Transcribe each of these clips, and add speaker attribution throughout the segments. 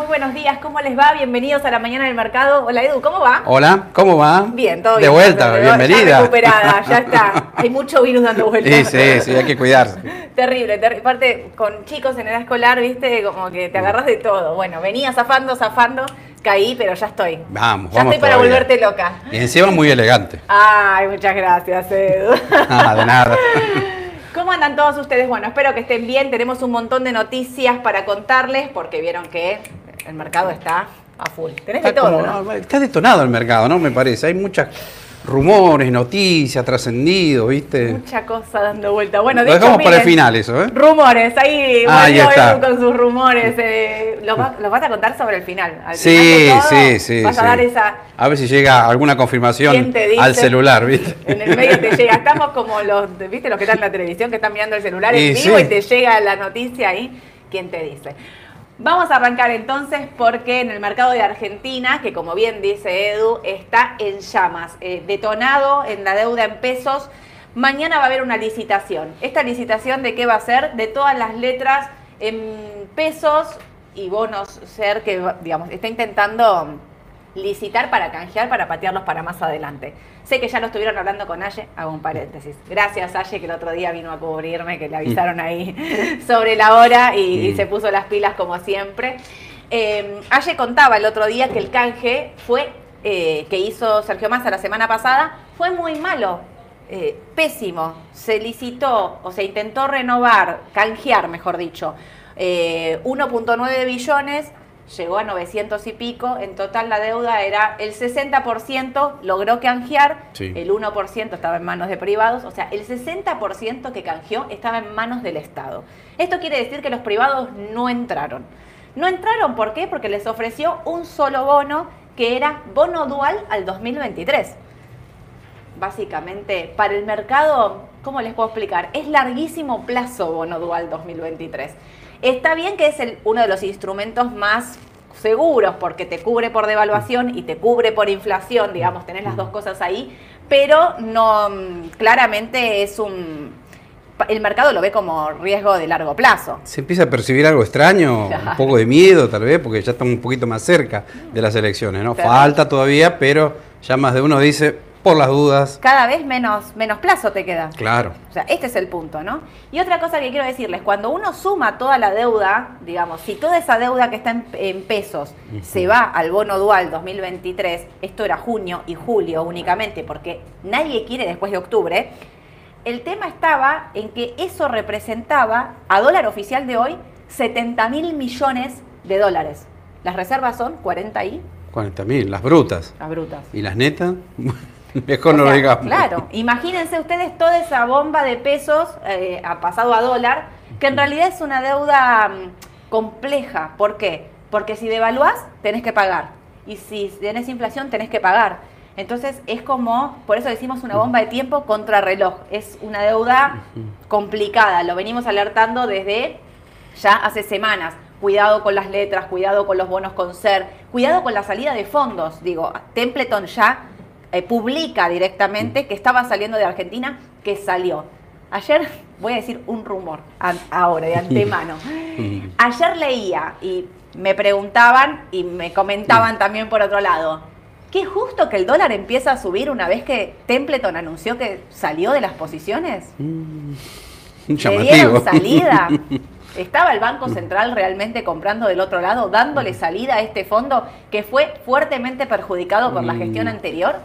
Speaker 1: Muy buenos días, ¿cómo les va? Bienvenidos a la mañana del mercado. Hola Edu, ¿cómo va?
Speaker 2: Hola, ¿cómo va?
Speaker 1: Bien, todo
Speaker 2: De
Speaker 1: bien.
Speaker 2: vuelta,
Speaker 1: Ya
Speaker 2: bienvenida.
Speaker 1: recuperada, ya está. Hay mucho virus dando vueltas.
Speaker 2: Sí, sí, sí, hay que cuidarse.
Speaker 1: Terrible, terrible. Aparte, con chicos en edad escolar, viste, como que te agarras de todo. Bueno, venía zafando, zafando, caí, pero ya estoy.
Speaker 2: Vamos,
Speaker 1: Ya
Speaker 2: vamos
Speaker 1: estoy para
Speaker 2: todavía.
Speaker 1: volverte loca.
Speaker 2: Y encima muy elegante.
Speaker 1: Ay, muchas gracias, Edu.
Speaker 2: Nada, de nada.
Speaker 1: ¿Cómo andan todos ustedes? Bueno, espero que estén bien. Tenemos un montón de noticias para contarles porque vieron que el mercado está a full. Tenés de
Speaker 2: Está,
Speaker 1: todo,
Speaker 2: como-
Speaker 1: ¿no?
Speaker 2: está detonado el mercado, ¿no? Me parece. Hay muchos rumores, noticias, trascendidos, ¿viste?
Speaker 1: Mucha cosa dando vuelta. Bueno, de
Speaker 2: Lo
Speaker 1: hecho,
Speaker 2: dejamos para el final eso, ¿eh?
Speaker 1: Rumores, ahí
Speaker 2: Ahí
Speaker 1: volvió
Speaker 2: está.
Speaker 1: Con sus rumores. eh, los, va- los vas a contar sobre el final. Al
Speaker 2: Sí,
Speaker 1: final de todo,
Speaker 2: sí, sí.
Speaker 1: Vas a
Speaker 2: sí.
Speaker 1: dar esa.
Speaker 2: A ver si llega alguna confirmación al celular, ¿viste?
Speaker 1: En el medio te llega. Estamos como los, ¿viste? Los que están en la televisión que están mirando el celular en vivo
Speaker 2: sí.
Speaker 1: y te llega la noticia ahí. ¿Quién te dice? Vamos a arrancar entonces porque en el mercado de Argentina, que como bien dice Edu, está en llamas, eh, detonado en la deuda en pesos. Mañana va a haber una licitación. ¿Esta licitación de qué va a ser? De todas las letras en pesos y bonos ser que, digamos, está intentando licitar para canjear, para patearlos para más adelante. Sé que ya lo estuvieron hablando con Aye, hago un paréntesis. Gracias Aye que el otro día vino a cubrirme, que le avisaron ahí sobre la hora y, y
Speaker 2: Mm.
Speaker 1: se puso las pilas como siempre. Eh, Aye contaba el otro día que el canje fue, eh, que hizo Sergio Massa la semana pasada, fue muy malo. eh, pésimo, se licitó o se intentó renovar, canjear mejor dicho, eh, 1.9 billones, llegó a 900 y pico, en total la deuda era el 60% logró canjear,
Speaker 2: Sí.
Speaker 1: el 1% estaba en manos de privados, o sea, el 60% que canjeó estaba en manos del Estado. Esto quiere decir que los privados no entraron. No entraron, ¿por qué? Porque les ofreció un solo bono que era bono dual al 2023 básicamente, para el mercado, ¿cómo les puedo explicar? Es larguísimo plazo bono dual 2023. Está bien que es el- uno de los instrumentos más seguros porque te cubre por devaluación y te cubre por inflación, digamos, tenés las dos cosas ahí, pero no, claramente es un... El mercado lo ve como riesgo de largo plazo.
Speaker 2: Se empieza a percibir algo extraño,
Speaker 1: Claro.
Speaker 2: un poco de miedo tal vez, porque ya estamos un poquito más cerca de las elecciones, ¿no?
Speaker 1: Claro.
Speaker 2: Falta todavía, pero ya más de uno dice, por las dudas,
Speaker 1: Cada vez menos, menos plazo te queda.
Speaker 2: claro.
Speaker 1: O sea, este es el punto, ¿no? Y otra cosa que quiero decirles, cuando uno suma toda la deuda, digamos, si toda esa deuda que está en, en pesos se va al bono dual 2023, esto era junio y julio únicamente, porque nadie quiere después de octubre, el tema estaba en que eso representaba, a dólar oficial de hoy, 70 mil millones de dólares. Las reservas son 40 y
Speaker 2: 40 mil, las brutas.
Speaker 1: las brutas.
Speaker 2: ¿Y las netas? Mejor
Speaker 1: O
Speaker 2: no
Speaker 1: sea,
Speaker 2: lo digamos.
Speaker 1: Claro, imagínense ustedes toda esa bomba de pesos eh, ha pasado a dólar, que en realidad es una deuda mm, compleja. ¿Por qué? Porque si devaluás, tenés que pagar. Y si tenés inflación, tenés que pagar. Entonces es como, por eso decimos una bomba de tiempo contra reloj. Es una deuda complicada. Lo venimos alertando desde ya hace semanas. Cuidado con las letras, cuidado con los bonos con ser, cuidado con la salida de fondos. Digo, Templeton ya eh, publica directamente que estaba saliendo de Argentina, que salió. Ayer, voy a decir un rumor, ahora, de antemano. Ayer leía y me preguntaban y me comentaban también por otro lado, ¿qué justo que el dólar empieza a subir una vez que Templeton anunció que salió de las posiciones?
Speaker 2: Un
Speaker 1: ¿Le dieron salida? ¿Estaba el Banco Central realmente comprando del otro lado, dándole salida a este fondo que fue fuertemente perjudicado por la gestión
Speaker 2: Mm.
Speaker 1: anterior?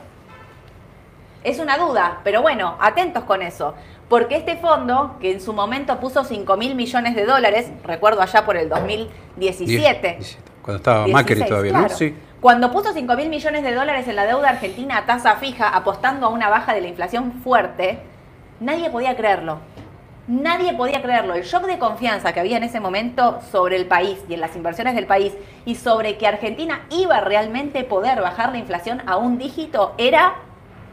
Speaker 1: Es una duda, pero bueno, atentos con eso. Porque este fondo, que en su momento puso 5 mil millones de dólares, recuerdo allá por el 2017,
Speaker 2: Cuando estaba Macri
Speaker 1: 16,
Speaker 2: todavía,
Speaker 1: claro.
Speaker 2: ¿no? Sí.
Speaker 1: Cuando puso 5 mil millones de dólares en la deuda argentina a tasa fija, apostando a una baja de la inflación fuerte, nadie podía creerlo. Nadie podía creerlo. El shock de confianza que había en ese momento sobre el país y en las inversiones del país y sobre que Argentina iba realmente a poder bajar la inflación a un dígito era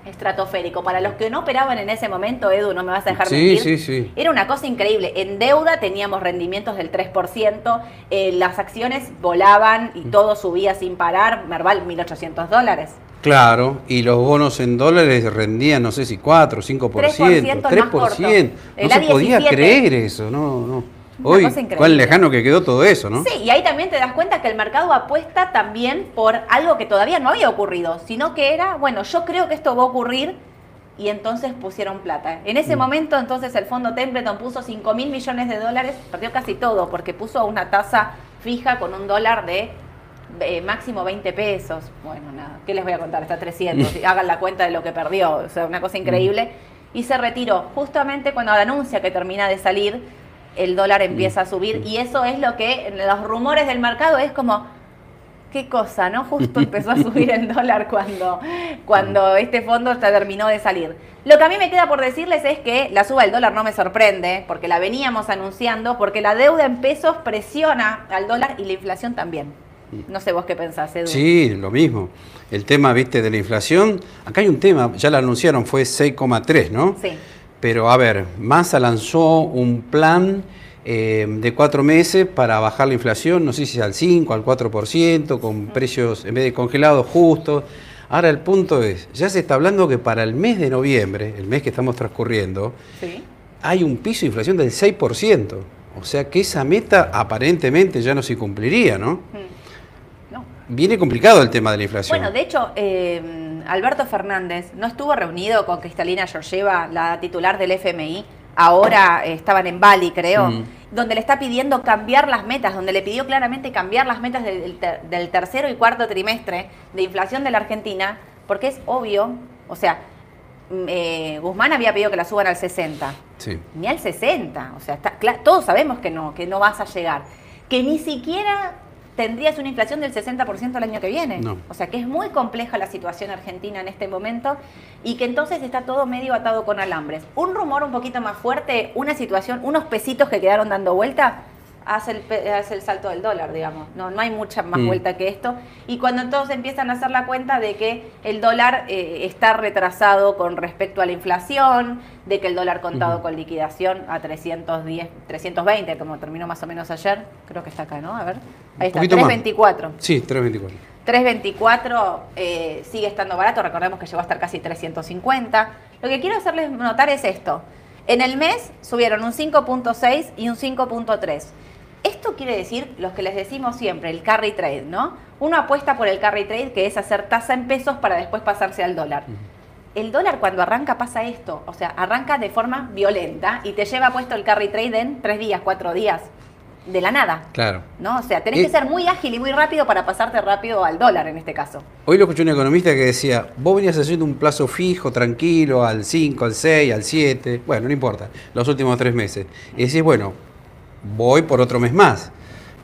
Speaker 1: estratosférico. Para los que no operaban en ese momento, Edu, no me vas a dejar
Speaker 2: Sí,
Speaker 1: mentir.
Speaker 2: sí, sí.
Speaker 1: Era una cosa increíble. En deuda teníamos rendimientos del 3%, eh, las acciones volaban y todo subía sin parar. Merval, 1.800 dólares.
Speaker 2: Claro, y los bonos en dólares rendían, no sé si 4, 5%,
Speaker 1: 3% el más corto.
Speaker 2: 3%.
Speaker 1: El
Speaker 2: No se podía
Speaker 1: A17.
Speaker 2: creer eso, no, no.
Speaker 1: Increíble.
Speaker 2: cuán lejano que quedó todo eso, ¿no?
Speaker 1: Sí, y ahí también te das cuenta que el mercado apuesta también por algo que todavía no había ocurrido, sino que era, bueno, yo creo que esto va a ocurrir y entonces pusieron plata. En
Speaker 2: Mm.
Speaker 1: ese momento entonces el fondo Templeton puso 5 mil millones de dólares, perdió casi todo porque puso una tasa fija con un dólar de eh, máximo 20 pesos. Bueno, nada, ¿qué les voy a contar? Está 300, y hagan la cuenta de lo que perdió, o sea, una cosa increíble. Y se retiró justamente cuando anuncia que termina de salir, el dólar empieza a subir y eso es lo que en los rumores del mercado es como, qué cosa, ¿no? Justo empezó a subir el dólar cuando, cuando este fondo ya terminó de salir. Lo que a mí me queda por decirles es que la suba del dólar no me sorprende, porque la veníamos anunciando, porque la deuda en pesos presiona al dólar y la inflación también. No sé vos qué pensás, Edu.
Speaker 2: Sí, lo mismo. El tema, viste, de la inflación, acá hay un tema, ya lo anunciaron, fue 6,3, ¿no?
Speaker 1: Sí.
Speaker 2: Pero a ver, Massa lanzó un plan eh, de cuatro meses para bajar la inflación, no sé si al 5, al 4%, con precios en vez de congelados justos. Ahora el punto es, ya se está hablando que para el mes de noviembre, el mes que estamos transcurriendo,
Speaker 1: Sí.
Speaker 2: hay un piso de inflación del 6%. O sea que esa meta aparentemente ya no se cumpliría, ¿no?
Speaker 1: Mm. No.
Speaker 2: Viene complicado el tema de la inflación.
Speaker 1: Bueno, de hecho, eh, Alberto Fernández no estuvo reunido con Cristalina Georgieva, la titular del FMI. Ahora eh, estaban en Bali, creo,
Speaker 2: Mm.
Speaker 1: donde le está pidiendo cambiar las metas, donde le pidió claramente cambiar las metas del, ter- del tercero y cuarto trimestre de inflación de la Argentina, porque es obvio, o sea, mm, eh, Guzmán había pedido que la suban al 60
Speaker 2: Sí.
Speaker 1: ni al 60. O sea, está, todos sabemos que no, que no vas a llegar. Que ni siquiera tendrías una inflación del 60% el año que viene.
Speaker 2: No.
Speaker 1: O sea, que es muy compleja la situación argentina en este momento y que entonces está todo medio atado con alambres. Un rumor un poquito más fuerte, una situación, unos pesitos que quedaron dando vuelta, hace el, hace el salto del dólar, digamos. No, no hay mucha más
Speaker 2: Mm.
Speaker 1: vuelta que esto. Y cuando entonces empiezan a hacer la cuenta de que el dólar eh, está retrasado con respecto a la inflación, de que el dólar contado con liquidación a 310, 320, como terminó más o menos ayer, creo que está acá, ¿no? A ver, ahí está,
Speaker 2: poquito más.
Speaker 1: 324.
Speaker 2: Sí, 324.
Speaker 1: 324 eh, sigue estando barato, recordemos que llegó a estar casi 350. Lo que quiero hacerles notar es esto. En el mes subieron un 5.6 y un 5.3. Esto quiere decir, los que les decimos siempre, el carry trade, ¿no? Uno apuesta por el carry trade, que es hacer tasa en pesos para después pasarse al dólar. El dólar cuando arranca pasa esto, o sea, arranca de forma violenta y te lleva puesto el carry trade en tres días, cuatro días, de la nada.
Speaker 2: Claro.
Speaker 1: ¿No? O sea, tenés
Speaker 2: Eh,
Speaker 1: que ser muy ágil y muy rápido para pasarte rápido al dólar en este caso.
Speaker 2: Hoy lo escuché un economista que decía, vos venías haciendo un plazo fijo, tranquilo, al 5, al 6, al 7, bueno, no importa, los últimos tres meses. Y decís, bueno, voy por otro mes más.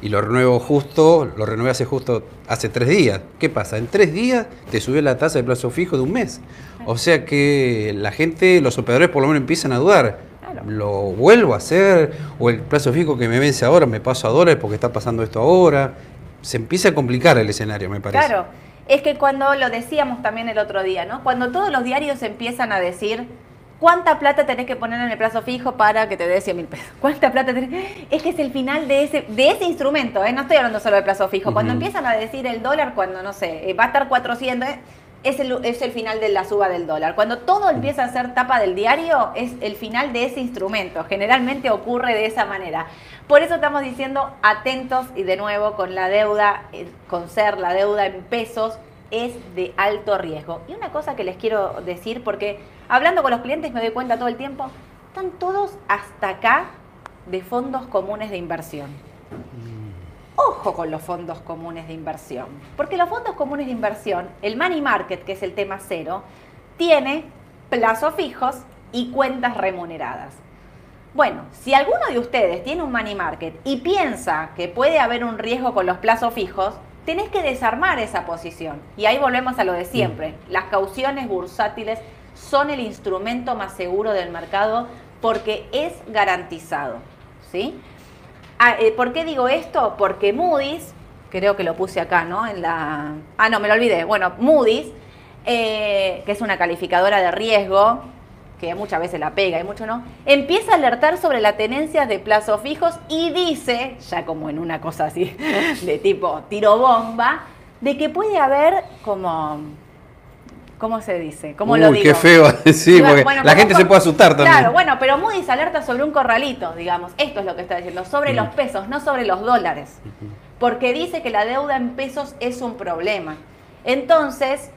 Speaker 2: Y lo renuevo justo, lo renové hace justo hace tres días. ¿Qué pasa? En tres días te subió la tasa de plazo fijo de un mes. O sea que la gente, los operadores por lo menos empiezan a dudar. ¿Lo vuelvo a hacer? ¿O el plazo fijo que me vence ahora me paso a dólares porque está pasando esto ahora? Se empieza a complicar el escenario, me parece.
Speaker 1: Claro, es que cuando lo decíamos también el otro día, ¿no? Cuando todos los diarios empiezan a decir cuánta plata tenés que poner en el plazo fijo para que te dé 100 mil pesos. ¿Cuánta plata tenés? Es que es el final de ese, de ese instrumento, ¿eh? No estoy hablando solo del plazo fijo. Cuando empiezan a decir el dólar, cuando, no sé, eh, va a estar 400, ¿eh? es el, es el final de la suba del dólar. Cuando todo empieza a ser tapa del diario, es el final de ese instrumento. Generalmente ocurre de esa manera. Por eso estamos diciendo atentos y de nuevo con la deuda, con ser la deuda en pesos, es de alto riesgo. Y una cosa que les quiero decir, porque hablando con los clientes me doy cuenta todo el tiempo, están todos hasta acá de fondos comunes de inversión. Ojo con los fondos comunes de inversión, porque los fondos comunes de inversión, el money market, que es el tema cero, tiene plazos fijos y cuentas remuneradas. Bueno, si alguno de ustedes tiene un money market y piensa que puede haber un riesgo con los plazos fijos, tenés que desarmar esa posición. Y ahí volvemos a lo de siempre. Las cauciones bursátiles son el instrumento más seguro del mercado porque es garantizado. ¿Sí? Ah, eh, ¿Por qué digo esto? Porque Moody's, creo que lo puse acá, ¿no? En la. Ah, no, me lo olvidé. Bueno, Moody's eh, que es una calificadora de riesgo, que muchas veces la pega y mucho no, empieza a alertar sobre la tenencia de plazos fijos y dice, ya como en una cosa así de tipo tiro bomba, de que puede haber como ¿Cómo se dice? ¿Cómo lo digo?
Speaker 2: qué feo sí, porque
Speaker 1: Bueno,
Speaker 2: la
Speaker 1: como
Speaker 2: gente se puede asustar también.
Speaker 1: Claro, bueno, pero Moody's alerta sobre un corralito, digamos. Esto es lo que está diciendo, sobre los pesos, no sobre los dólares. Porque dice que la deuda en pesos es un problema. Entonces,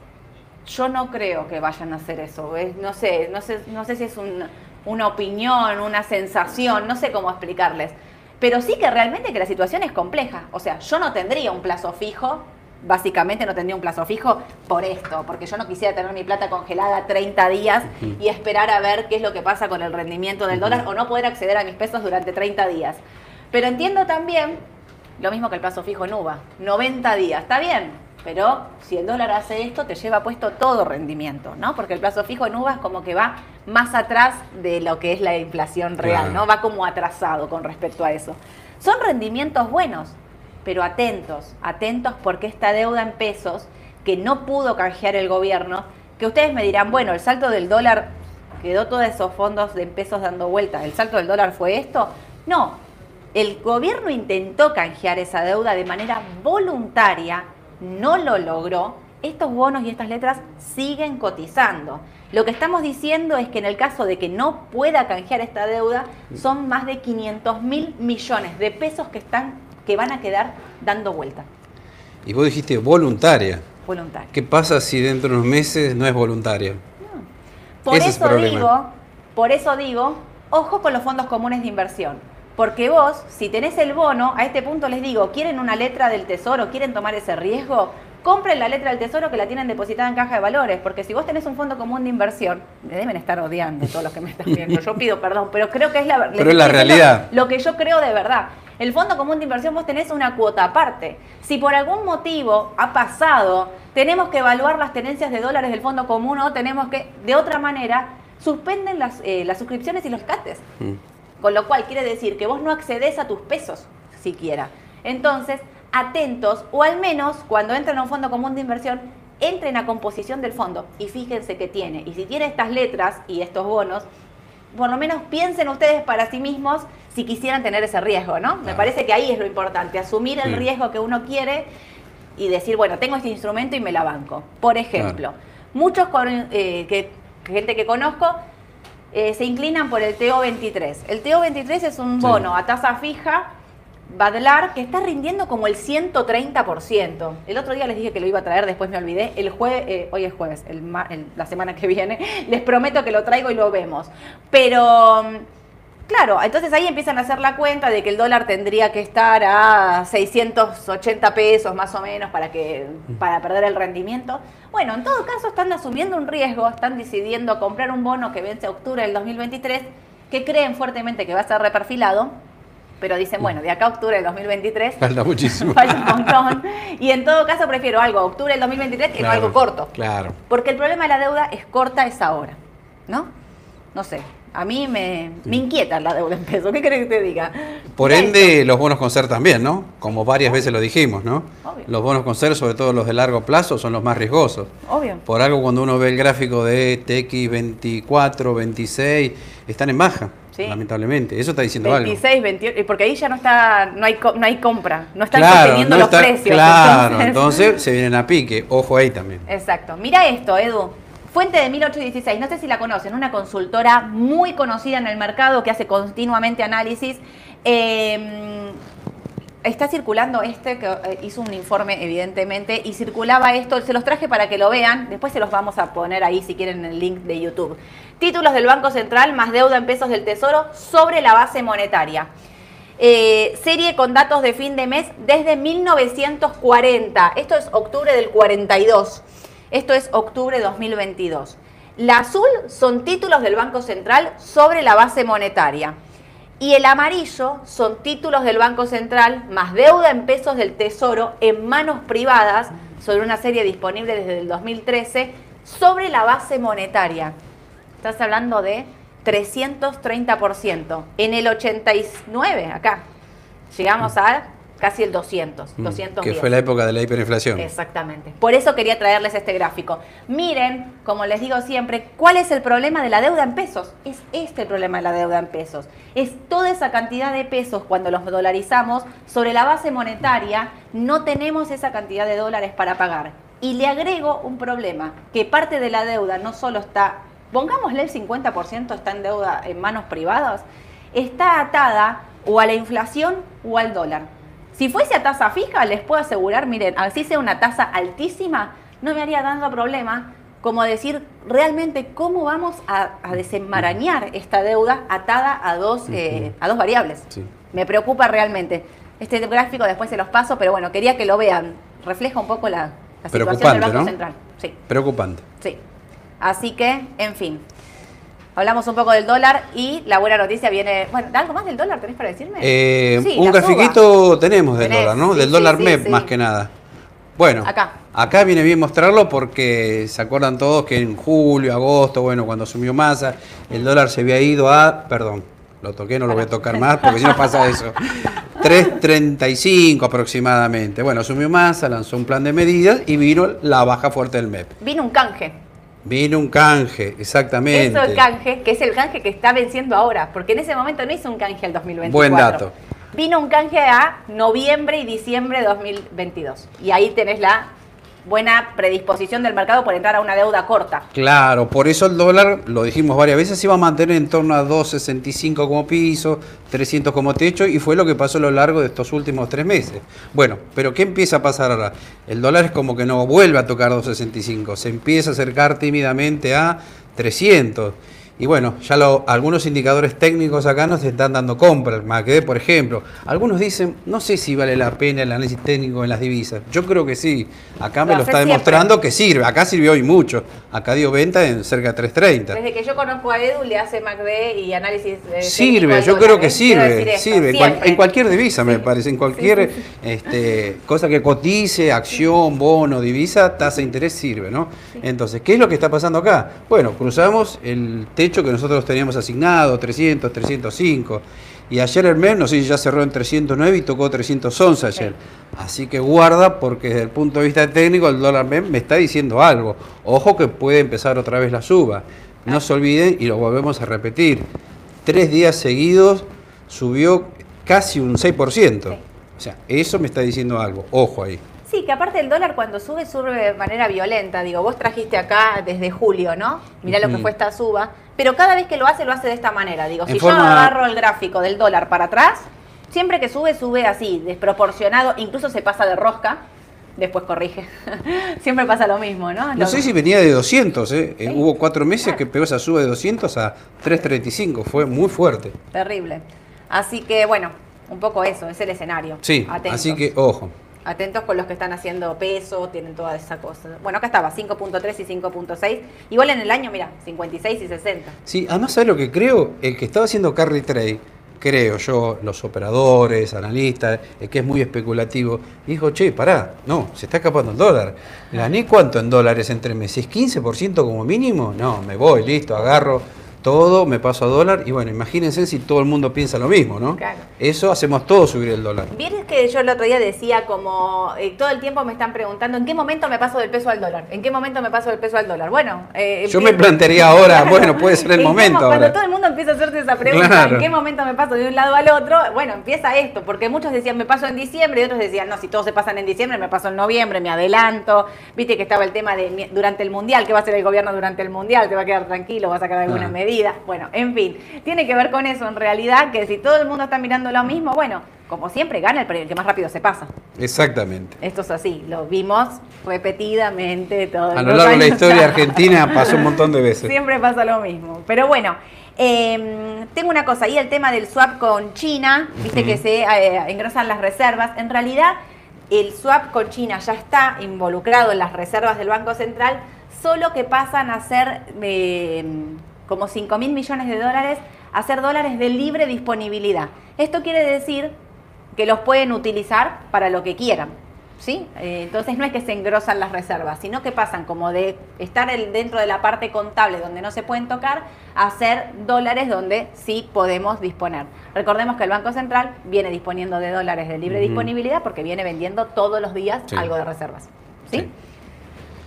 Speaker 1: yo no creo que vayan a hacer eso. Es- no sé, no sé, no sé si es un- una opinión, una sensación, no sé cómo explicarles. Pero sí que realmente que la situación es compleja. O sea, yo no tendría un plazo fijo, básicamente no tendría un plazo fijo por esto, porque yo no quisiera tener mi plata congelada 30 días y esperar a ver qué es lo que pasa con el rendimiento del dólar o no poder acceder a mis pesos durante 30 días. Pero entiendo también lo mismo que el plazo fijo en UVA, 90 días, está bien, pero si el dólar hace esto, te lleva puesto todo rendimiento, ¿no? Porque el plazo fijo en UVA es como que va más atrás de lo que es la inflación real,
Speaker 2: Claro.
Speaker 1: ¿no? Va como atrasado con respecto a eso. Son rendimientos buenos, pero atentos, atentos porque esta deuda en pesos que no pudo canjear el gobierno, que ustedes me dirán, bueno, el salto del dólar quedó todos esos fondos de pesos dando vueltas, ¿el salto del dólar fue esto? No, el gobierno intentó canjear esa deuda de manera voluntaria, no lo logró. Estos bonos y estas letras siguen cotizando. Lo que estamos diciendo es que en el caso de que no pueda canjear esta deuda, son más de 500 mil millones de pesos que, están, que van a quedar dando vuelta.
Speaker 2: Y vos dijiste voluntaria.
Speaker 1: Voluntaria.
Speaker 2: ¿Qué pasa si dentro de unos meses no es voluntaria?
Speaker 1: Por
Speaker 2: Ese
Speaker 1: eso digo, por eso digo, ojo con los fondos comunes de inversión. Porque vos, si tenés el bono, a este punto les digo, ¿quieren una letra del tesoro? ¿Quieren tomar ese riesgo? Compren la letra del tesoro que la tienen depositada en caja de valores, porque si vos tenés un fondo común de inversión, me deben estar odiando todos los que me están viendo. Yo pido perdón, pero creo que es la les
Speaker 2: Pero es la realidad.
Speaker 1: Lo que yo creo de verdad. El fondo común de inversión vos tenés una cuota aparte. Si por algún motivo ha pasado, tenemos que evaluar las tenencias de dólares del fondo común o tenemos que, de otra manera, suspenden las, eh, las suscripciones y los cates.
Speaker 2: Mm.
Speaker 1: Con lo cual quiere decir que vos no accedes a tus pesos siquiera. Entonces, atentos, o al menos cuando entren a un fondo común de inversión, entren a composición del fondo y fíjense qué tiene. Y si tiene estas letras y estos bonos, por lo menos piensen ustedes para sí mismos si quisieran tener ese riesgo, ¿no? Me parece que ahí es lo importante, asumir el
Speaker 2: Sí.
Speaker 1: riesgo que uno quiere y decir, bueno, tengo este instrumento y me la banco. Por ejemplo, muchos con- eh, que, gente que conozco eh, se inclinan por el TO23. El TO23 es un
Speaker 2: Sí.
Speaker 1: bono a tasa fija, Badlar, que está rindiendo como el 130%. El otro día les dije que lo iba a traer, después me olvidé. El jueves, eh, hoy es jueves, el ma- el- la semana que viene, les prometo que lo traigo y lo vemos. Pero, mm, claro, entonces ahí empiezan a hacer la cuenta de que el dólar tendría que estar a 680 pesos más o menos para, que, para perder el rendimiento. Bueno, en todo caso están asumiendo un riesgo, están decidiendo comprar un bono que vence a octubre del 2023, que creen fuertemente que va a ser reperfilado, pero dicen, bueno, de acá a octubre del 2023
Speaker 2: Falta muchísimo.
Speaker 1: falta un montón. Y en todo caso prefiero algo a octubre del 2023 que no algo corto.
Speaker 2: Claro.
Speaker 1: Porque el problema de la deuda es corta, es ahora. ¿No? No sé. A mí me, me inquieta la deuda en pesos. ¿Qué querés que te diga?
Speaker 2: Por ende, los bonos con ser también, ¿no? Como varias veces lo dijimos, ¿no?
Speaker 1: Obvio.
Speaker 2: Los bonos con ser, sobre todo los de largo plazo, son los más riesgosos.
Speaker 1: Obvio.
Speaker 2: Por algo cuando uno ve el gráfico de TX24, 26, están en baja,
Speaker 1: Sí.
Speaker 2: lamentablemente. Eso está diciendo algo.
Speaker 1: 26, 28, y porque ahí ya no está, no hay, no hay compra, no están
Speaker 2: Claro,
Speaker 1: sosteniendo
Speaker 2: no
Speaker 1: los
Speaker 2: está-
Speaker 1: precios.
Speaker 2: claro, entonces se vienen a pique. Ojo ahí también.
Speaker 1: Exacto. Mira esto, Edu. Fuente de 1816, no sé si la conocen, una consultora muy conocida en el mercado que hace continuamente análisis. Eh, está circulando este, que eh, hizo un informe evidentemente, y circulaba esto, se los traje para que lo vean, después se los vamos a poner ahí si quieren en el link de YouTube. Títulos del Banco Central más deuda en pesos del Tesoro sobre la base monetaria. Eh, serie con datos de fin de mes desde 1940. Esto es octubre del 42. Esto es octubre 2022. La azul son títulos del Banco Central sobre la base monetaria. Y el amarillo son títulos del Banco Central más deuda en pesos del Tesoro en manos privadas sobre una serie disponible desde el 2013 sobre la base monetaria. Estás hablando de 330%. En el 89, acá, llegamos a casi el 200,
Speaker 2: Mm,
Speaker 1: 210.
Speaker 2: Que fue la época de la hiperinflación.
Speaker 1: Exactamente. Por eso quería traerles este gráfico. Miren, como les digo siempre, ¿cuál es el problema de la deuda en pesos? Es este el problema de la deuda en pesos. Es toda esa cantidad de pesos cuando los dolarizamos sobre la base monetaria, no tenemos esa cantidad de dólares para pagar. Y le agrego un problema, que parte de la deuda no solo está, pongámosle el 50% está en deuda en manos privadas, está atada o a la inflación o al dólar. Si fuese a tasa fija, les puedo asegurar, miren, así sea una tasa altísima, no me haría tanto problema como decir realmente cómo vamos a, a desenmarañar esta deuda atada a dos, eh, a dos variables.
Speaker 2: Sí.
Speaker 1: Me preocupa realmente. Este gráfico después se los paso, pero bueno, quería que lo vean. Refleja un poco la, la situación del Banco
Speaker 2: ¿no?
Speaker 1: Central. Sí.
Speaker 2: Preocupante.
Speaker 1: Sí. Así que, en fin. Hablamos un poco del dólar y la buena noticia viene. Bueno, ¿algo más del dólar tenés para decirme?
Speaker 2: Eh,
Speaker 1: Sí,
Speaker 2: un grafiquito tenemos del
Speaker 1: Tenés,
Speaker 2: dólar, ¿no?
Speaker 1: sí,
Speaker 2: del
Speaker 1: sí,
Speaker 2: dólar MEP más que nada. Bueno,
Speaker 1: Acá.
Speaker 2: acá viene bien mostrarlo porque se acuerdan todos que en julio, agosto, bueno, cuando asumió masa, el dólar se había ido a, perdón, lo toqué, no lo voy a tocar más porque si no pasa eso. 3.35 aproximadamente. Bueno, asumió masa, lanzó un plan de medidas y vino la baja fuerte del MEP.
Speaker 1: Vino un canje.
Speaker 2: Vino un canje, exactamente.
Speaker 1: Eso el canje, que es el canje que está venciendo ahora, porque en ese momento no hizo un canje al 2024.
Speaker 2: Buen dato.
Speaker 1: Vino un canje a noviembre y diciembre de 2022. Y ahí tenés la buena predisposición del mercado por entrar a una deuda corta.
Speaker 2: Claro, por eso el dólar, lo dijimos varias veces, se iba a mantener en torno a 2.65 como piso, 300 como techo, y fue lo que pasó a lo largo de estos últimos tres meses. Bueno, pero ¿qué empieza a pasar ahora? El dólar es como que no vuelve a tocar 2.65, se empieza a acercar tímidamente a 300. Y bueno, ya lo- algunos indicadores técnicos acá nos están dando compra. El MACD, por ejemplo. Algunos dicen, no sé si vale la pena el análisis técnico en las divisas. Yo creo que sí. Acá me
Speaker 1: Lo
Speaker 2: está
Speaker 1: siempre.
Speaker 2: demostrando que sirve. Acá sirvió hoy mucho. Acá dio venta en cerca de 3.30.
Speaker 1: Desde que yo conozco a Edu, le hace MACD y análisis. eh,
Speaker 2: Sirve, yo creo que sirve, sirve. En cual-
Speaker 1: siempre.
Speaker 2: en cualquier divisa, me parece, en cualquier
Speaker 1: Sí, sí,
Speaker 2: Este, cosa que cotice, acción, bono, divisa, tasa de interés sirve, ¿no? Entonces, ¿qué es lo que está pasando acá? Bueno, cruzamos el techo que nosotros teníamos asignado, 300, 305. Y ayer el MEP, no sé si ya cerró en 309 y tocó 311 ayer. Así que guarda porque desde el punto de vista técnico el dólar MEP me está diciendo algo. Ojo que puede empezar otra vez la suba. No se olviden y lo volvemos a repetir. Tres días seguidos subió casi un 6%.
Speaker 1: Sí.
Speaker 2: O sea, eso me está diciendo algo. Ojo ahí.
Speaker 1: Sí, que aparte el dólar cuando sube, sube de manera violenta. Digo, vos trajiste acá desde julio, ¿no? Mirá lo que fue esta suba. Pero cada vez que lo hace, lo hace de esta manera. Digo,
Speaker 2: En
Speaker 1: si
Speaker 2: forma-
Speaker 1: yo agarro el gráfico del dólar para atrás, siempre que sube, sube así, desproporcionado. Incluso se pasa de rosca. Después corrige. siempre pasa lo mismo, ¿no?
Speaker 2: No sé si venía de 200, ¿eh? Eh,
Speaker 1: Sí.
Speaker 2: Hubo cuatro meses
Speaker 1: Claro.
Speaker 2: que pegó esa suba de 200 a 335. Fue muy fuerte.
Speaker 1: Terrible. Así que, bueno, un poco eso, es el escenario.
Speaker 2: Sí,
Speaker 1: Atentos.
Speaker 2: así que ojo.
Speaker 1: Atentos con los que están haciendo peso, tienen toda esa cosa. Bueno, acá estaba, 5.3 y 5.6. Igual en el año, mira, 56 y 60.
Speaker 2: Sí, además, ¿sabes lo que creo? El que estaba haciendo carry trade, creo yo, los operadores, analistas, el que es muy especulativo, dijo, che, pará, no, se está escapando el dólar. ¿Gané cuánto en dólares entre meses? ¿15% como mínimo? No, me voy, listo, agarro todo, me paso a dólar y bueno, imagínense si todo el mundo piensa lo mismo, ¿no?
Speaker 1: Claro.
Speaker 2: Eso hacemos todo subir el dólar.
Speaker 1: Vieron que yo el otro día decía como, eh, todo el tiempo me están preguntando, ¿en qué momento me paso del peso al dólar? ¿En qué momento me paso del peso al dólar? Bueno, eh,
Speaker 2: Yo me plantearía ahora, bueno, puede ser el
Speaker 1: ¿En qué
Speaker 2: momento
Speaker 1: mo- Cuando todo el mundo empieza a hacerte esa pregunta,
Speaker 2: Claro.
Speaker 1: ¿en qué momento me paso de un lado al otro? Bueno, empieza esto, porque muchos decían, me paso en diciembre, y otros decían, no, si todos se pasan en diciembre, me paso en noviembre, me adelanto. Viste que estaba el tema de durante el mundial, ¿qué va a hacer el gobierno durante el mundial? ¿Te va a quedar tranquilo? ¿Va a sacar alguna
Speaker 2: Ah.
Speaker 1: medida? Bueno, en fin, tiene que ver con eso en realidad, que si todo el mundo está mirando lo mismo, bueno, como siempre gana el, el que más rápido se pasa.
Speaker 2: Exactamente.
Speaker 1: Esto es así, lo vimos repetidamente todo
Speaker 2: A lo largo de la historia argentina pasó un montón de veces.
Speaker 1: Siempre pasa lo mismo. Pero bueno, eh, tengo una cosa, ahí el tema del swap con China, viste que se eh, engrosan las reservas. En realidad, el swap con China ya está involucrado en las reservas del Banco Central, solo que pasan a ser eh, como 5 mil millones de dólares, a ser dólares de libre disponibilidad. Esto quiere decir que los pueden utilizar para lo que quieran. ¿sí? Eh, entonces no es que se engrosan las reservas, sino que pasan como de estar dentro de la parte contable donde no se pueden tocar a ser dólares donde sí podemos disponer. Recordemos que el Banco Central viene disponiendo de dólares de libre disponibilidad porque viene vendiendo todos los días
Speaker 2: Sí.
Speaker 1: algo de reservas. ¿sí?
Speaker 2: Sí.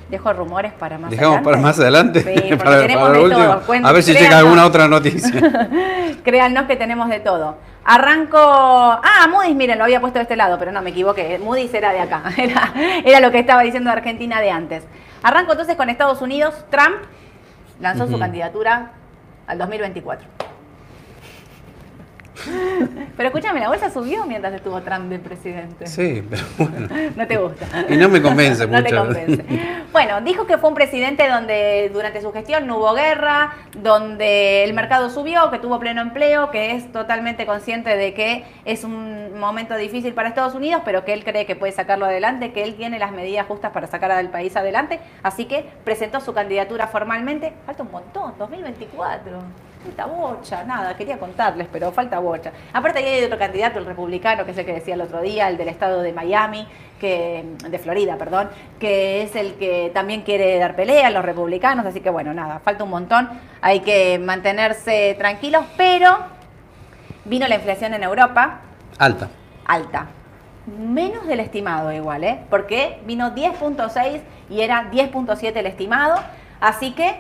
Speaker 1: Dejo rumores para más
Speaker 2: Dejamos
Speaker 1: adelante.
Speaker 2: para más adelante,
Speaker 1: Sí,
Speaker 2: para,
Speaker 1: tenemos
Speaker 2: para
Speaker 1: de todo.
Speaker 2: A ver si llega alguna otra noticia.
Speaker 1: Créannos que tenemos de todo. Arranco. Ah, Moody's, miren, lo había puesto de este lado, pero no me equivoqué. Moody's era de acá. Era, era lo que estaba diciendo Argentina de antes. Arranco entonces con Estados Unidos. Trump lanzó su candidatura al 2024. Pero escúchame, la bolsa subió mientras estuvo Trump de presidente.
Speaker 2: Sí, pero bueno.
Speaker 1: No te gusta.
Speaker 2: Y no me convence
Speaker 1: No te
Speaker 2: mucho.
Speaker 1: convence. Bueno, dijo que fue un presidente donde durante su gestión no hubo guerra, donde el mercado subió, que tuvo pleno empleo, que es totalmente consciente de que es un momento difícil para Estados Unidos, pero que él cree que puede sacarlo adelante, que él tiene las medidas justas para sacar al país adelante. Así que presentó su candidatura formalmente. Falta un montón, 2024. Falta bocha, nada, quería contarles, pero falta bocha. Aparte ahí hay otro candidato, el republicano, que es el que decía el otro día, el del estado de Miami, que de Florida, perdón, que es el que también quiere dar pelea a los republicanos, así que bueno, nada, falta un montón, hay que mantenerse tranquilos, pero vino la inflación en Europa
Speaker 2: Alta.
Speaker 1: alta. Menos del estimado igual, ¿eh? Porque vino 10.6 y era 10.7 el estimado. Así que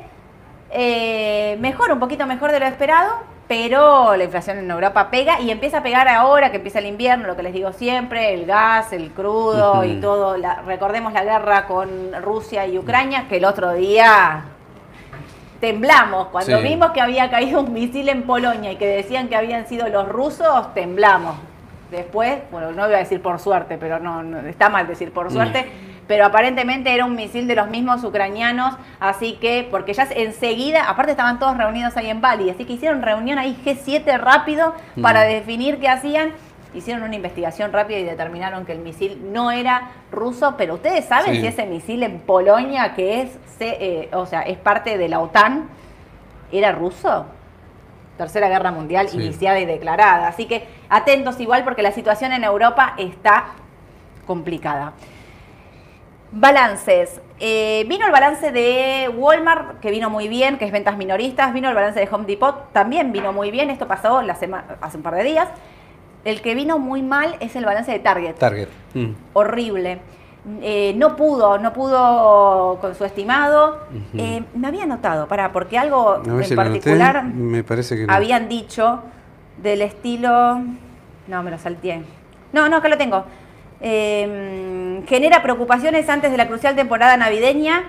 Speaker 1: eh, mejor, un poquito mejor de lo esperado, pero la inflación en Europa pega y empieza a pegar ahora que empieza el invierno, lo que les digo siempre, el gas, el crudo y todo. la- recordemos la guerra con Rusia y Ucrania, que el otro día temblamos. Cuando
Speaker 2: Sí.
Speaker 1: vimos que había caído un misil en Polonia y que decían que habían sido los rusos, temblamos. Después, bueno, no iba a decir por suerte, pero no, no, está mal decir por suerte, pero aparentemente era un misil de los mismos ucranianos, así que, porque ya enseguida, aparte estaban todos reunidos ahí en Bali, así que hicieron reunión ahí G7 rápido para
Speaker 2: Mm.
Speaker 1: definir qué hacían. Hicieron una investigación rápida y determinaron que el misil no era ruso, pero ustedes saben
Speaker 2: Sí.
Speaker 1: si ese misil en Polonia, que es, se- eh, o sea, es parte de la OTAN, era ruso. Tercera Guerra Mundial
Speaker 2: Sí.
Speaker 1: iniciada y declarada. Así que atentos igual porque la situación en Europa está complicada. Balances. Eh, vino el balance de Walmart, que vino muy bien, que es ventas minoristas. Vino el balance de Home Depot, también vino muy bien. Esto pasó la hace un par de días. El que vino muy mal es el balance de Target
Speaker 2: Target. Mm.
Speaker 1: horrible. Eh, no pudo, no pudo con su estimado. Eh, me había notado, para, porque algo
Speaker 2: A ver
Speaker 1: en particular
Speaker 2: Me parece que no.
Speaker 1: habían dicho del estilo. No, me lo salteé. No, no, acá lo tengo. Eh, genera preocupaciones antes de la crucial temporada navideña,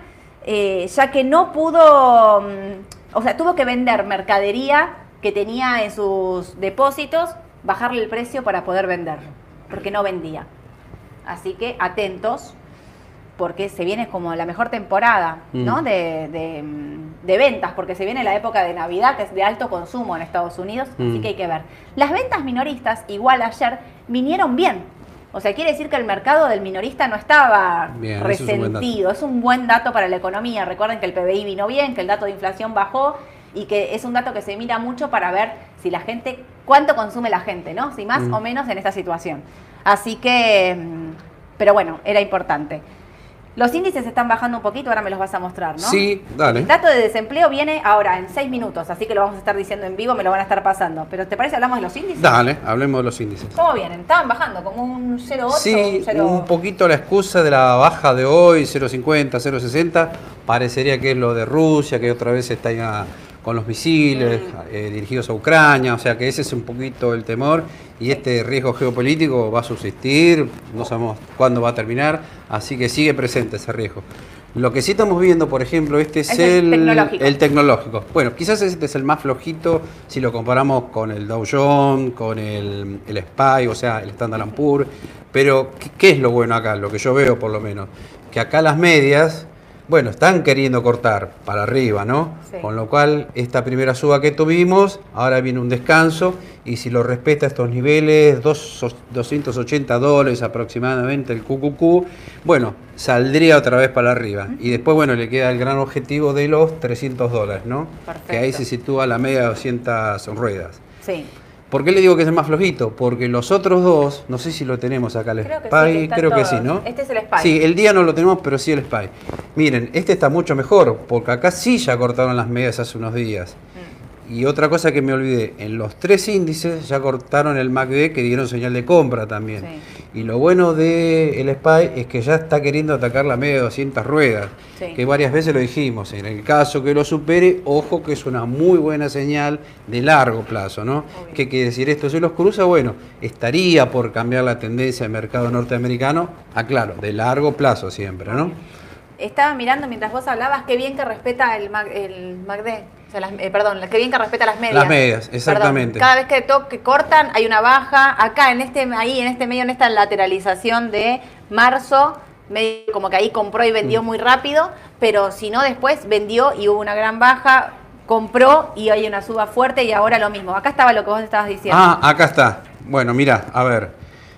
Speaker 1: eh, ya que no pudo. mm, O sea, tuvo que vender mercadería que tenía en sus depósitos, bajarle el precio para poder venderlo, porque no vendía. Así que atentos, porque se viene como la mejor temporada ¿no?
Speaker 2: Mm.
Speaker 1: de, de, mm, de ventas, porque se viene la época de Navidad, que es de alto consumo en Estados Unidos, así que hay que ver. Las ventas minoristas, igual ayer, vinieron bien. O sea, quiere decir que el mercado del minorista no estaba
Speaker 2: Bien, es un
Speaker 1: resentido. Es un buen dato para la economía. Recuerden que el PBI vino bien, que el dato de inflación bajó y que es un dato que se mira mucho para ver si la gente, cuánto consume la gente, ¿no? Si más
Speaker 2: Mm.
Speaker 1: o menos en esta situación. Así que, mm, pero bueno, era importante. Los índices están bajando un poquito, ahora me los vas a mostrar, ¿no?
Speaker 2: Sí, dale.
Speaker 1: El dato de desempleo viene ahora en seis minutos, así que lo vamos a estar diciendo en vivo, me lo van a estar pasando. Pero ¿te parece hablamos de los índices?
Speaker 2: Dale, hablemos de los índices.
Speaker 1: ¿Cómo vienen? Estaban bajando, como un 0,8,
Speaker 2: Sí,
Speaker 1: un 0...
Speaker 2: un poquito la excusa de la baja de hoy, 0,50, 0,60, parecería que es lo de Rusia, que otra vez está ya con los misiles
Speaker 1: Mm.
Speaker 2: eh, dirigidos a Ucrania, o sea que ese es un poquito el temor y este riesgo geopolítico va a subsistir, no sabemos cuándo va a terminar, así que sigue presente ese riesgo. Lo que sí estamos viendo, por ejemplo, este es,
Speaker 1: Es el tecnológico.
Speaker 2: el tecnológico. Bueno, quizás este es el más flojito si lo comparamos con el Dow Jones, con el, el SPY, o sea, el Standard Poor's. Pero, ¿qué, qué es lo bueno acá? Lo que yo veo, por lo menos. Que acá las medias, bueno, están queriendo cortar para arriba, ¿no?
Speaker 1: Sí.
Speaker 2: Con lo cual, esta primera suba que tuvimos, ahora viene un descanso. Y si lo respeta estos niveles, dos- 280 dólares aproximadamente el QQQ, bueno, saldría otra vez para arriba. Y después, bueno, le queda el gran objetivo de los 300 dólares, ¿no?
Speaker 1: Perfecto.
Speaker 2: Que ahí se sitúa la media de 200 ruedas.
Speaker 1: Sí.
Speaker 2: ¿Por qué le digo que es el más flojito? Porque los otros dos, no sé si lo tenemos acá el
Speaker 1: Creo que sí,
Speaker 2: Spy,
Speaker 1: que
Speaker 2: creo que sí, ¿no?
Speaker 1: Este es el Spy.
Speaker 2: Sí, el día no lo tenemos, pero sí el Spy. Miren, este está mucho mejor, porque acá sí ya cortaron las medias hace unos días. Y otra cosa que me olvidé, en los tres índices ya cortaron el MACD que dieron señal de compra también.
Speaker 1: Sí.
Speaker 2: Y lo bueno de el SPY es que ya está queriendo atacar la media de 200 ruedas,
Speaker 1: Sí.
Speaker 2: que varias veces lo dijimos. En el caso que lo supere, ojo que es una muy buena señal de largo plazo, ¿no?
Speaker 1: Obvio.
Speaker 2: ¿Qué quiere decir esto? Si los cruza, bueno, estaría por cambiar la tendencia del mercado norteamericano, aclaro, de largo plazo siempre, ¿no?
Speaker 1: Estaba mirando mientras vos hablabas, qué bien que respeta el MACD. O sea, las- eh, perdón, qué bien que respeta las medias.
Speaker 2: Las medias,
Speaker 1: Perdón,
Speaker 2: exactamente.
Speaker 1: cada vez que, to- que cortan hay una baja. Acá, en este, ahí, en este medio, en esta lateralización de marzo, medio como que ahí compró y vendió
Speaker 2: Mm.
Speaker 1: muy rápido, pero si no, después vendió y hubo una gran baja, compró y hay una suba fuerte y ahora lo mismo. Acá estaba lo que vos estabas diciendo.
Speaker 2: Ah, acá está. Bueno, mira, a ver.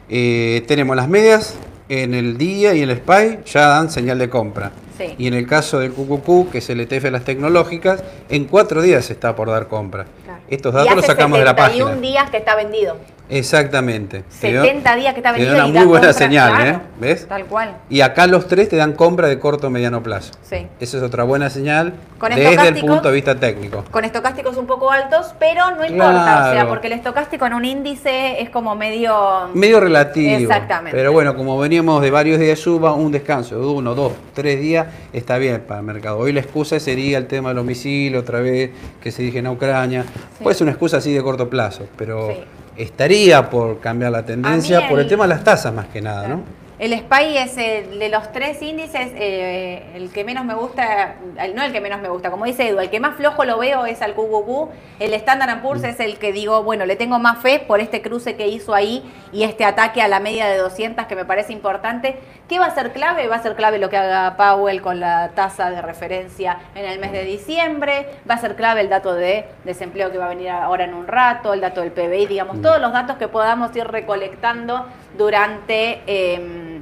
Speaker 2: Eh, tenemos las medias en el día y el SPY ya dan señal de compra.
Speaker 1: Sí.
Speaker 2: Y en el caso del QQQ, que es el ETF de las tecnológicas, en cuatro días está por dar compra.
Speaker 1: Claro.
Speaker 2: Estos
Speaker 1: Y
Speaker 2: datos los sacamos de la
Speaker 1: 71
Speaker 2: página.
Speaker 1: días que está vendido.
Speaker 2: Exactamente. Te dio-
Speaker 1: 70 días que está vendido.
Speaker 2: una
Speaker 1: y
Speaker 2: muy buena
Speaker 1: compra,
Speaker 2: señal,
Speaker 1: claro,
Speaker 2: ¿eh? ¿Ves?
Speaker 1: Tal cual.
Speaker 2: Y acá los tres te dan compra de corto o mediano plazo.
Speaker 1: Sí.
Speaker 2: Esa es otra buena señal
Speaker 1: Con
Speaker 2: desde el punto de vista técnico.
Speaker 1: Con estocásticos un poco altos, pero no importa. O sea, porque el estocástico en un índice es como medio.
Speaker 2: Medio relativo.
Speaker 1: Exactamente.
Speaker 2: Pero bueno, como veníamos de varios días de suba, un descanso de uno, dos, tres días está bien para el mercado. Hoy la excusa sería el tema del homicidio, otra vez que se dije en Ucrania.
Speaker 1: Sí.
Speaker 2: Puede ser una excusa así de corto plazo, pero
Speaker 1: Sí.
Speaker 2: Estaría por cambiar la tendencia
Speaker 1: A mí
Speaker 2: por el- tema de las tasas más que nada, ¿no?
Speaker 1: El SPY es el de los tres índices, eh, el que menos me gusta, el- no el que menos me gusta, como dice Edu, el que más flojo lo veo es al QQQ. El Standard Poor's es el que digo, bueno, le tengo más fe por este cruce que hizo ahí y este ataque a la media de 200 que me parece importante. ¿Qué va a ser clave? Va a ser clave lo que haga Powell con la tasa de referencia en el mes de diciembre. Va a ser clave el dato de desempleo que va a venir ahora en un rato, el dato del PBI, digamos, todos los datos que podamos ir recolectando durante eh,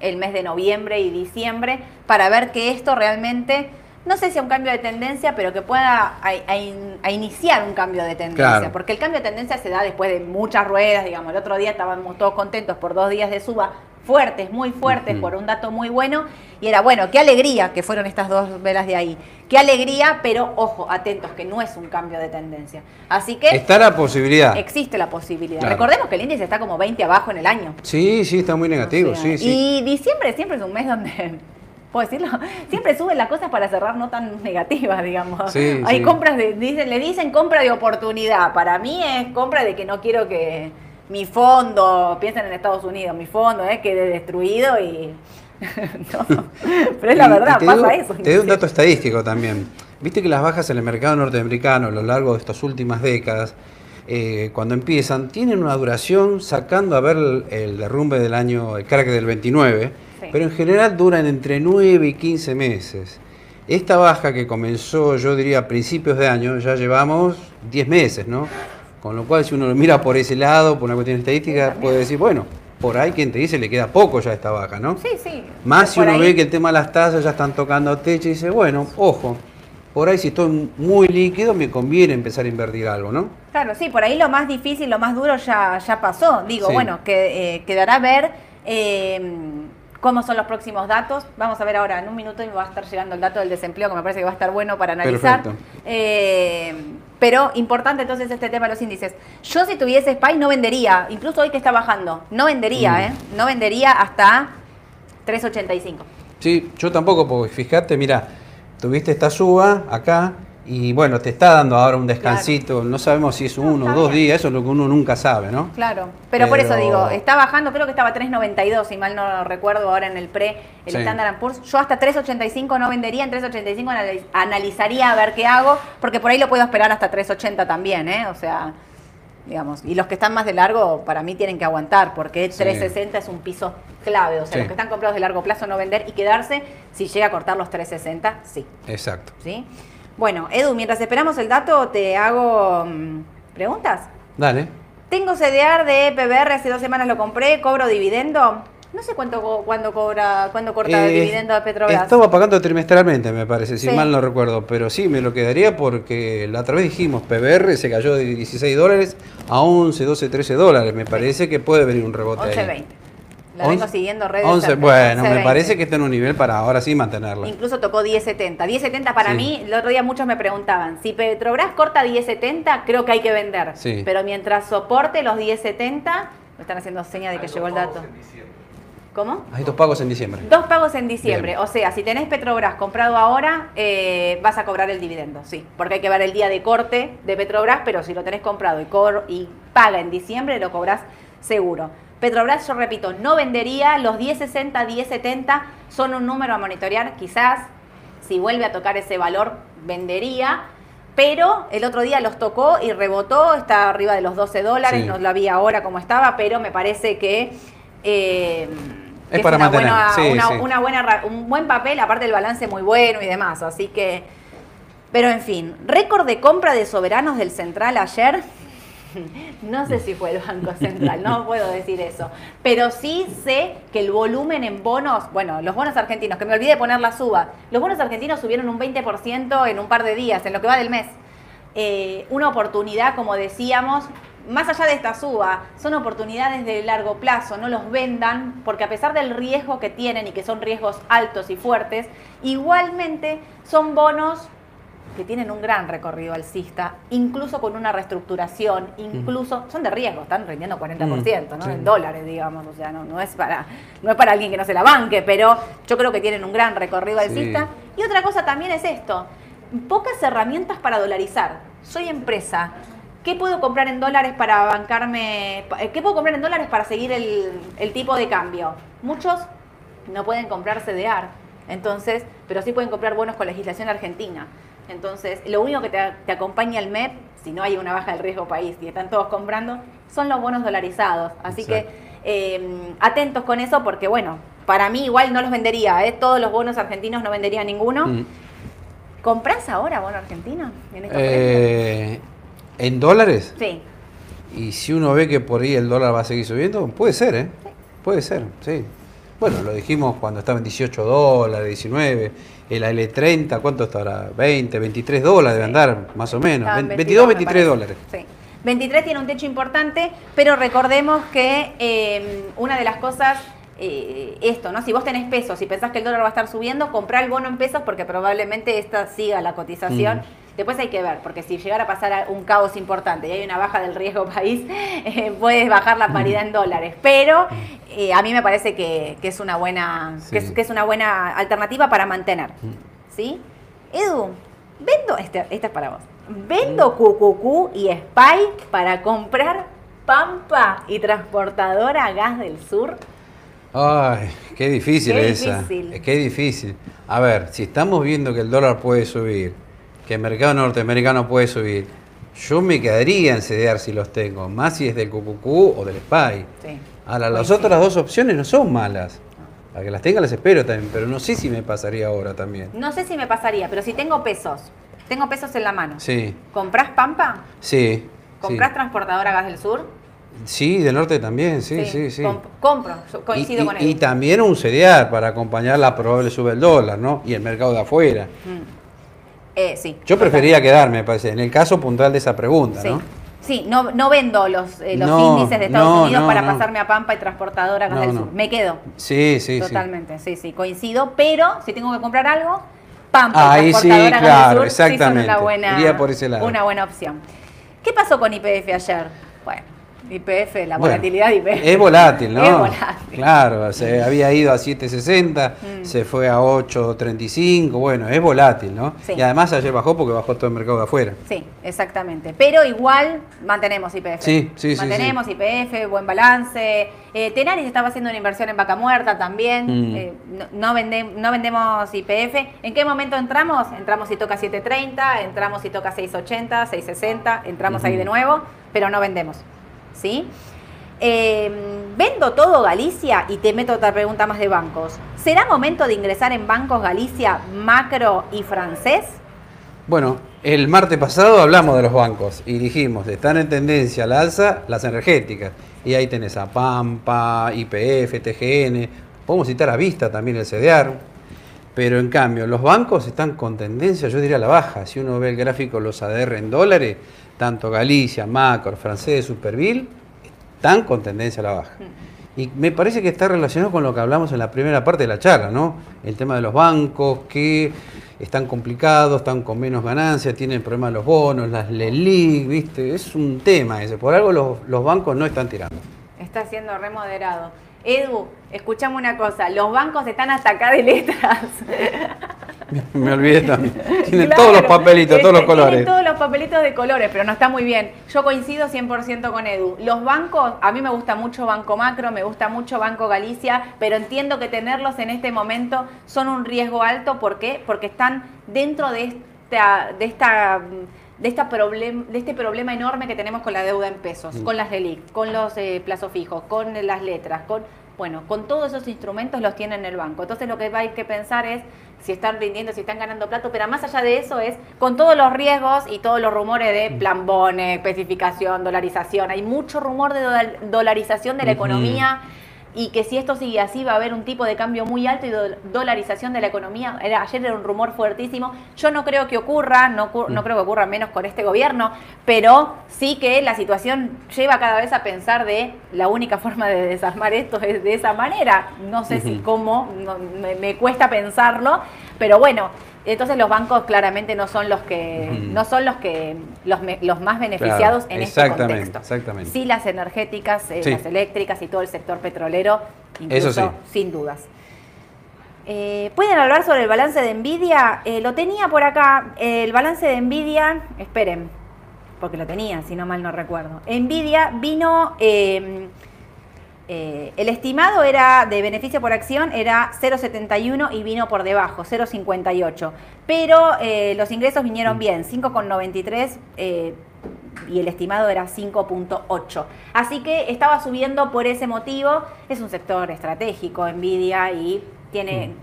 Speaker 1: el mes de noviembre y diciembre para ver que esto realmente, no sé si un cambio de tendencia, pero que pueda a, a in- a iniciar un cambio de tendencia.
Speaker 2: Claro.
Speaker 1: Porque el cambio de tendencia se da después de muchas ruedas, digamos, el otro día estábamos todos contentos por dos días de suba fuertes, muy fuertes, por un dato muy bueno, y era bueno, qué alegría que fueron estas dos velas de ahí, qué alegría, pero ojo, atentos, que no es un cambio de tendencia. Así que
Speaker 2: Está la posibilidad.
Speaker 1: existe la posibilidad.
Speaker 2: Claro.
Speaker 1: Recordemos que el índice está como 20 abajo en el año.
Speaker 2: Sí, sí, está muy negativo,
Speaker 1: O sea,
Speaker 2: sí, sí.
Speaker 1: Y diciembre siempre es un mes donde, ¿puedo decirlo? Siempre suben las cosas para cerrar no tan negativas, digamos.
Speaker 2: Sí,
Speaker 1: Hay
Speaker 2: sí.
Speaker 1: compras de, dicen, le dicen compra de oportunidad. Para mí es compra de que no quiero que mi fondo, piensen en Estados Unidos, mi fondo eh, quede destruido y... no, pero es la verdad, pasa
Speaker 2: digo-
Speaker 1: eso.
Speaker 2: Te doy un dato estadístico también. Viste que las bajas en el mercado norteamericano a lo largo de estas últimas décadas, eh, cuando empiezan, tienen una duración sacando a ver el, el derrumbe del año, el crack del 29,
Speaker 1: Sí.
Speaker 2: pero en general duran entre 9 y 15 meses. Esta baja que comenzó, yo diría, a principios de año, ya llevamos 10 meses, ¿no? Con lo cual, si uno lo mira por ese lado, por una cuestión estadística, puede decir, bueno, por ahí quien te dice le queda poco ya a esta baja, ¿no?
Speaker 1: Sí, sí.
Speaker 2: Más si uno
Speaker 1: ahí-
Speaker 2: ve que el tema de las tasas ya están tocando techo y dice, bueno, ojo, por ahí si estoy muy líquido me conviene empezar a invertir algo, ¿no?
Speaker 1: Claro, sí, por ahí lo más difícil, lo más duro ya, ya pasó. Digo,
Speaker 2: Sí.
Speaker 1: bueno, que eh, quedará ver eh, cómo son los próximos datos. Vamos a ver ahora, en un minuto y va a estar llegando el dato del desempleo, que me parece que va a estar bueno para analizar.
Speaker 2: Perfecto.
Speaker 1: Eh, pero importante entonces este tema de los índices. Yo si tuviese SPY no vendería, incluso hoy que está bajando, no vendería,
Speaker 2: Mm.
Speaker 1: ¿eh? No vendería hasta 3.85.
Speaker 2: Sí, yo tampoco, porque fíjate, mira, tuviste esta suba acá y bueno, te está dando ahora un descansito, no sabemos si es
Speaker 1: No,
Speaker 2: uno o dos días, eso es lo que uno nunca sabe, ¿no?
Speaker 1: Claro, pero, por eso digo, está bajando, creo que estaba 3.92, si mal no recuerdo ahora en el pre, el
Speaker 2: Sí.
Speaker 1: Standard Poor's. Yo hasta 3.85 no vendería, en 3.85 analiz- analizaría a ver qué hago, porque por ahí lo puedo esperar hasta 3.80 también, ¿eh? O sea, digamos, y los que están más de largo, para mí tienen que aguantar, porque
Speaker 2: Sí.
Speaker 1: 3.60 es un piso clave, o sea,
Speaker 2: Sí.
Speaker 1: los que están comprados de largo plazo no vender y quedarse, si llega a cortar los 3.60, sí.
Speaker 2: Exacto.
Speaker 1: ¿sí? Bueno, Edu, mientras esperamos el dato, te hago mm, preguntas.
Speaker 2: Dale.
Speaker 1: Tengo CDR de PBR, hace dos semanas lo compré, cobro dividendo. No sé cuánto cuándo cobra, cuándo corta el
Speaker 2: Eh,
Speaker 1: dividendo de Petrobras.
Speaker 2: Estaba pagando trimestralmente, me parece, si
Speaker 1: Sí.
Speaker 2: mal no recuerdo. Pero sí, me lo quedaría porque la otra vez dijimos, PBR se cayó de 16 dólares a 11, 12, 13 dólares. Me parece que puede venir un rebote
Speaker 1: 11.20.
Speaker 2: ahí.
Speaker 1: La vengo
Speaker 2: 11,
Speaker 1: siguiendo redes.
Speaker 2: 11,
Speaker 1: cerca,
Speaker 2: bueno, me
Speaker 1: 11.20.
Speaker 2: parece que está en un nivel para ahora sí mantenerla.
Speaker 1: Incluso tocó 10.70. 10.70 para
Speaker 2: Sí.
Speaker 1: mí, el otro día muchos me preguntaban, si Petrobras corta 10.70, creo que hay que vender.
Speaker 2: Sí.
Speaker 1: Pero mientras soporte los 10.70, me están haciendo seña de que llegó el dato. ¿Cómo?
Speaker 2: Hay dos pagos en diciembre.
Speaker 1: Dos pagos en diciembre.
Speaker 2: Bien.
Speaker 1: O sea, si tenés Petrobras comprado ahora, eh, vas a cobrar el dividendo, sí. Porque hay que ver el día de corte de Petrobras, pero si lo tenés comprado y, cor- y paga en diciembre, lo cobrás seguro. Petrobras, yo repito, no vendería. Los 1060, 1070 son un número a monitorear. Quizás, si vuelve a tocar ese valor, vendería. Pero el otro día los tocó y rebotó, está arriba de los 12 dólares,
Speaker 2: Sí.
Speaker 1: no lo vi ahora cómo estaba, pero me parece que... eh,
Speaker 2: Es
Speaker 1: que
Speaker 2: para
Speaker 1: una
Speaker 2: mantener,
Speaker 1: buena-
Speaker 2: sí,
Speaker 1: una-
Speaker 2: sí.
Speaker 1: una buena un buen papel, aparte el balance muy bueno y demás. Así que, pero en fin, récord de compra de soberanos del Central ayer. No sé si fue el Banco Central, no puedo decir eso. Pero sí sé que el volumen en bonos, bueno, los bonos argentinos, que me olvidé de poner la suba, los bonos argentinos subieron un 20% en un par de días, en lo que va del mes. Eh, una oportunidad, como decíamos, más allá de esta suba, son oportunidades de largo plazo, no los vendan, porque a pesar del riesgo que tienen y que son riesgos altos y fuertes, igualmente son bonos que tienen un gran recorrido alcista, incluso con una reestructuración, incluso son de riesgo, están rindiendo 40%, ¿no?
Speaker 2: sí.
Speaker 1: En dólares, digamos, o sea, no, no es para no es para alguien que no se la banque, pero yo creo que tienen un gran recorrido
Speaker 2: Sí.
Speaker 1: alcista. Y otra cosa también es esto, pocas herramientas para dolarizar. Soy empresa, ¿qué puedo comprar en dólares para bancarme? eh, ¿Qué puedo comprar en dólares para seguir el, el tipo de cambio? Muchos no pueden comprar CDR, entonces, pero sí pueden comprar bonos con legislación argentina. Entonces, lo único que te, te acompaña el MEP, si no hay una baja del riesgo país y están todos comprando, son los bonos dolarizados. Así
Speaker 2: Exacto.
Speaker 1: que eh, atentos con eso porque, bueno, para mí igual no los vendería, ¿eh? todos los bonos argentinos no vendería ninguno.
Speaker 2: Mm.
Speaker 1: ¿Comprás ahora bono argentino? En estos
Speaker 2: Eh, ¿En dólares?
Speaker 1: Sí.
Speaker 2: Y si uno ve que por ahí el dólar va a seguir subiendo, puede ser, ¿eh? Puede ser, sí. Bueno, lo dijimos cuando estaba en 18 dólares, 19. El L30, ¿cuánto está ahora? 20, 23 dólares debe
Speaker 1: Sí.
Speaker 2: andar, más o menos.
Speaker 1: Estaban
Speaker 2: 22,
Speaker 1: me
Speaker 2: 23
Speaker 1: parece.
Speaker 2: dólares.
Speaker 1: Sí. 23 tiene un techo importante, pero recordemos que eh, una de las cosas, eh, esto, ¿no? Si vos tenés pesos y pensás que el dólar va a estar subiendo, comprá el bono en pesos porque probablemente esta siga la cotización.
Speaker 2: Mm.
Speaker 1: Después hay que ver, porque si llegara a pasar un caos importante y hay una baja del riesgo país, eh, puedes bajar la paridad en dólares. Pero eh, a mí me parece que, que es una buena, que, es,
Speaker 2: Sí.
Speaker 1: que es una buena alternativa para mantener. ¿Sí? Edu, vendo, este, esta es para vos. Vendo QQQ y Spy para comprar Pampa y transportadora Gas del Sur.
Speaker 2: Ay, qué difícil
Speaker 1: Qué
Speaker 2: esa.
Speaker 1: difícil.
Speaker 2: Qué difícil. A ver, si estamos viendo que el dólar puede subir, que el mercado norteamericano puede subir, yo me quedaría en CDR si los tengo, más si es del QQQ o del SPY.
Speaker 1: Sí.
Speaker 2: Ahora, las otras dos opciones no son malas. Para que las tenga las espero también, pero no sé si me pasaría ahora también.
Speaker 1: No sé si me pasaría, pero si tengo pesos, tengo pesos en la mano.
Speaker 2: Sí,
Speaker 1: ¿Comprás Pampa?
Speaker 2: sí.
Speaker 1: ¿Comprás
Speaker 2: sí.
Speaker 1: transportadora Gas del Sur?
Speaker 2: Sí, del norte también, sí, sí, sí.
Speaker 1: Comp- compro, coincido
Speaker 2: y,
Speaker 1: con él.
Speaker 2: y también un CDR para acompañar la probable sube del dólar, ¿no? Y el mercado de afuera.
Speaker 1: Eh, sí.
Speaker 2: Yo preferiría quedarme, me parece, en el caso puntual de esa pregunta,
Speaker 1: Sí.
Speaker 2: ¿no?
Speaker 1: Sí, no, no vendo los, eh, los
Speaker 2: No,
Speaker 1: índices de Estados
Speaker 2: no,
Speaker 1: Unidos
Speaker 2: no,
Speaker 1: para pasarme a Pampa y transportadora del. Sur. Me quedo.
Speaker 2: Sí, sí, sí.
Speaker 1: Totalmente, sí. sí, coincido. Pero si tengo que comprar algo, Pampa
Speaker 2: Ahí
Speaker 1: y
Speaker 2: sí,
Speaker 1: transportadora del
Speaker 2: claro,
Speaker 1: Sur sí son
Speaker 2: exactamente.
Speaker 1: una buena,
Speaker 2: Iría por ese lado.
Speaker 1: una buena opción. ¿Qué pasó con IPF ayer? IPF, la
Speaker 2: Bueno,
Speaker 1: volatilidad de IPF.
Speaker 2: Es volátil, ¿no?
Speaker 1: Es volátil.
Speaker 2: Claro, se había ido a 7.60,
Speaker 1: Mm.
Speaker 2: se fue a 8.35, bueno, es volátil, ¿no?
Speaker 1: Sí.
Speaker 2: Y además ayer bajó porque bajó todo el mercado de afuera.
Speaker 1: Sí, exactamente. Pero igual mantenemos IPF.
Speaker 2: Sí, sí, sí,
Speaker 1: Mantenemos IPF, buen balance. Eh, Tenaris estaba haciendo una inversión en vaca muerta también.
Speaker 2: Mm.
Speaker 1: Eh, no, no vende- no vendemos IPF. ¿En qué momento entramos? Entramos si toca 7.30, entramos si toca 6.80, 6.60, entramos ahí
Speaker 2: Ujú.
Speaker 1: de nuevo, pero no vendemos. ¿Sí? Eh, vendo todo Galicia y te meto otra pregunta más de bancos. ¿Será momento de ingresar en bancos Galicia, macro y francés?
Speaker 2: Bueno, El martes pasado hablamos de los bancos y dijimos, están en tendencia al alza las energéticas. Y ahí tenés a Pampa, IPF, TGN, podemos citar a Vista también el CDR. Pero en cambio, los bancos están con tendencia, yo diría a la baja. Si uno ve el gráfico, los ADR en dólares, tanto Galicia, Macor, Francés, Superville, están con tendencia a la baja. Y me parece que está relacionado con lo que hablamos en la primera parte de la charla, ¿no? El tema de los bancos, que están complicados, están con menos ganancias, tienen problemas los bonos, las LELIC, ¿viste? Es un tema ese. Por algo los, los bancos no están tirando.
Speaker 1: Está siendo remoderado. Edu, escuchame una cosa, los bancos están hasta acá de letras.
Speaker 2: Me olvidé también.
Speaker 1: Claro,
Speaker 2: todos los papelitos, todos los
Speaker 1: este,
Speaker 2: colores.
Speaker 1: Tienen todos los papelitos de colores, pero no está muy bien. Yo coincido 100% con Edu. Los bancos, a mí me gusta mucho Banco Macro, me gusta mucho Banco Galicia, pero entiendo que tenerlos en este momento son un riesgo alto. ¿Por qué? Porque están dentro de esta, de esta de, esta problem- de este problema enorme que tenemos con la deuda en pesos,
Speaker 2: Mm.
Speaker 1: con las relic, con los eh, plazos fijos, con las letras, con bueno, con todos esos instrumentos los tiene en el banco. Entonces lo que hay que pensar es si están rindiendo, si están ganando plato, pero más allá de eso es con todos los riesgos y todos los rumores de plan bone, especificación, dolarización. Hay mucho rumor de dola- dolarización de la economía y que si esto sigue así va a haber un tipo de cambio muy alto y do- dolarización de la economía. Era, ayer era un rumor fuertísimo. Yo no creo que ocurra, no, no creo que ocurra menos con este gobierno, pero sí que la situación lleva cada vez a pensar de la única forma de desarmar esto es de esa manera. No sé si cómo, no- me, me cuesta pensarlo, pero bueno. Entonces los bancos claramente no son los que no son los que los, me- los más beneficiados
Speaker 2: Claro,
Speaker 1: en este contexto.
Speaker 2: exactamente.
Speaker 1: Sí, las energéticas, eh,
Speaker 2: Sí.
Speaker 1: las eléctricas y todo el sector petrolero, incluso
Speaker 2: Eso sí.
Speaker 1: sin dudas. Eh, ¿Pueden hablar sobre el balance de Nvidia? Eh, lo tenía por acá. el balance de Nvidia, esperen, porque lo tenía, si no mal no recuerdo. Nvidia vino, eh, el estimado era de beneficio por acción era 0,71 y vino por debajo, 0,58. Pero eh, los ingresos vinieron bien, 5,93 eh, y el estimado era 5.8. Así que estaba subiendo por ese motivo. Es un sector estratégico, Nvidia, y tiene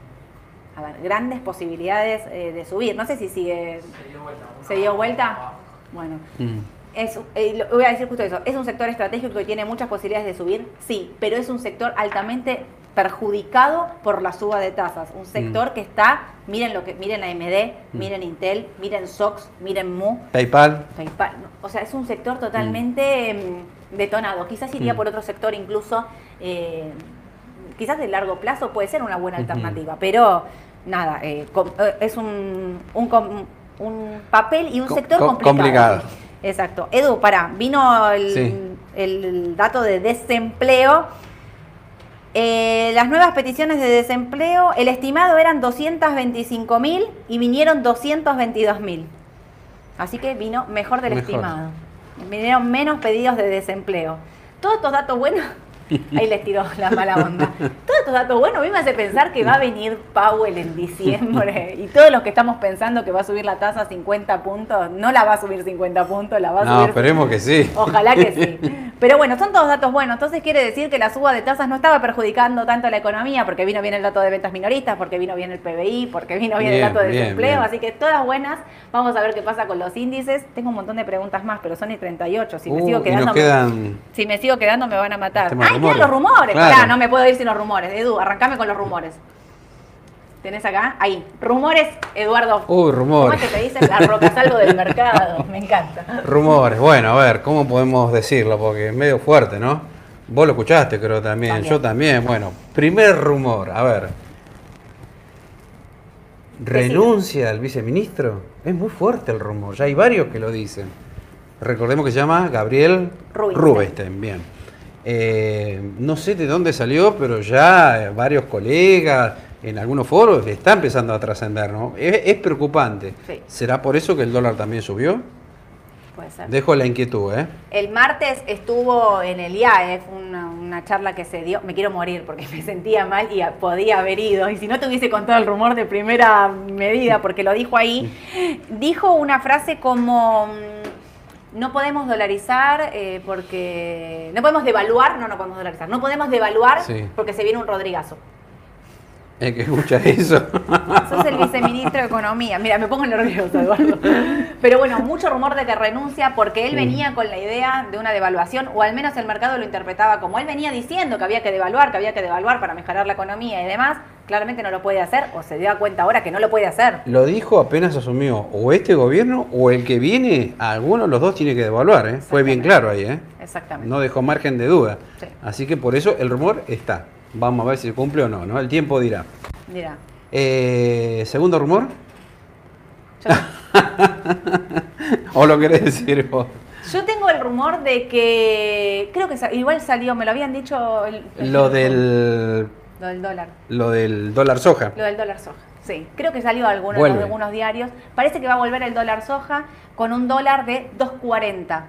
Speaker 1: a ver, grandes posibilidades eh, de subir. No sé si sigue. ¿Se dio vuelta? Bueno.
Speaker 2: Mm.
Speaker 1: Es, eh, lo- voy a decir justo eso. ¿Es un sector estratégico que tiene muchas posibilidades de subir? Sí, pero es un sector altamente perjudicado por la suba de tasas. Un sector que está, miren lo que, miren AMD, miren Intel, miren Sox, miren Mu,
Speaker 2: PayPal.
Speaker 1: PayPal. O sea, es un sector totalmente mm, detonado. Quizás iría
Speaker 2: Mm.
Speaker 1: por otro sector incluso, eh, quizás de largo plazo puede ser una buena alternativa, pero nada, eh, eh, es un, un, un papel y un
Speaker 2: Co-
Speaker 1: sector
Speaker 2: co-
Speaker 1: complicado.
Speaker 2: complicado.
Speaker 1: Exacto. Edu, para, vino el,
Speaker 2: Sí.
Speaker 1: el dato de desempleo. Eh, las nuevas peticiones de desempleo, el estimado eran 225 mil y vinieron 222 mil. Así que vino mejor del
Speaker 2: Mejor.
Speaker 1: estimado. Vinieron menos pedidos de desempleo. Todos estos datos buenos, ahí les tiró la mala onda. Todos estos datos buenos a mí me hace pensar que va a venir Powell en diciembre y todos los que estamos pensando que va a subir la tasa a 50 puntos, no la va a subir 50 puntos, la va a
Speaker 2: No,
Speaker 1: subir
Speaker 2: esperemos que sí.
Speaker 1: Ojalá que sí. Pero bueno, son todos datos buenos. Entonces quiere decir que la suba de tasas no estaba perjudicando tanto a la economía, porque vino bien el dato de ventas minoristas, porque vino bien el PBI, porque vino bien, el dato de
Speaker 2: bien,
Speaker 1: desempleo.
Speaker 2: bien.
Speaker 1: Así que todas buenas. Vamos a ver qué pasa con los índices. Tengo un montón de preguntas más, pero son y 38. Si me
Speaker 2: Uh,
Speaker 1: sigo quedando. me-. Si me sigo quedando me van a matar.
Speaker 2: Tema de
Speaker 1: ¡Ay, quedan
Speaker 2: rumores.
Speaker 1: los rumores!
Speaker 2: Claro.
Speaker 1: Pará, no me puedo ir sin los rumores. Edu, arrancame con los rumores. ¿Tenés acá? Ahí. Rumores, Eduardo.
Speaker 2: Uy, rumores.
Speaker 1: ¿Cómo es que te dicen la roca salvo del mercado? Me encanta.
Speaker 2: Rumores. Bueno, a ver, ¿cómo podemos decirlo? Porque es medio fuerte, ¿no? Vos lo escuchaste, creo también.
Speaker 1: También.
Speaker 2: Yo también. Bueno, primer rumor. A ver. ¿Renuncia al viceministro? Es muy fuerte el rumor. Ya hay varios que lo dicen. Recordemos que se llama Gabriel
Speaker 1: Rubinstein.
Speaker 2: Rubinstein. Bien. Eh, no sé de dónde salió, pero ya eh, varios colegas en algunos foros está empezando a trascender, ¿no? Es, es preocupante.
Speaker 1: Sí.
Speaker 2: ¿Será por eso que el dólar también subió?
Speaker 1: Puede ser.
Speaker 2: Dejo la inquietud, ¿eh?
Speaker 1: El martes estuvo en el IAEF una, una charla que se dio. Me quiero morir porque me sentía mal y podía haber ido. Y si no te hubiese contado el rumor de primera medida, porque lo dijo ahí, dijo una frase como. No podemos dolarizar eh, porque. No podemos devaluar, no, no podemos dolarizar. No podemos devaluar
Speaker 2: Sí.
Speaker 1: porque se viene un Rodrigazo.
Speaker 2: El que escucha eso.
Speaker 1: Sos el viceministro de Economía. Mira, me pongo nervioso, Eduardo. Pero bueno, mucho rumor de que renuncia porque él venía con la idea de una devaluación, o al menos el mercado lo interpretaba como él venía diciendo que había que devaluar, que había que devaluar para mejorar la economía y demás. Claramente no lo puede hacer, o se dio cuenta ahora que no lo puede hacer.
Speaker 2: Lo dijo apenas asumió o este gobierno o el que viene, alguno de los dos tiene que devaluar. ¿eh? Fue bien claro ahí. ¿eh?
Speaker 1: Exactamente.
Speaker 2: No dejó margen de duda.
Speaker 1: Sí.
Speaker 2: Así que por eso el rumor está. Vamos a ver si se cumple o no, ¿no? El tiempo dirá.
Speaker 1: Mira.
Speaker 2: Eh, Segundo rumor.
Speaker 1: Yo,
Speaker 2: ¿O lo querés decir vos?
Speaker 1: yo tengo el rumor de que. Creo que igual salió, me lo habían dicho. el- el-
Speaker 2: Lo del,
Speaker 1: Lo del dólar.
Speaker 2: lo del dólar soja.
Speaker 1: Lo del dólar soja. Sí, creo que salió alguno de algunos diarios. Parece que va a volver el dólar soja con un dólar de 2.40.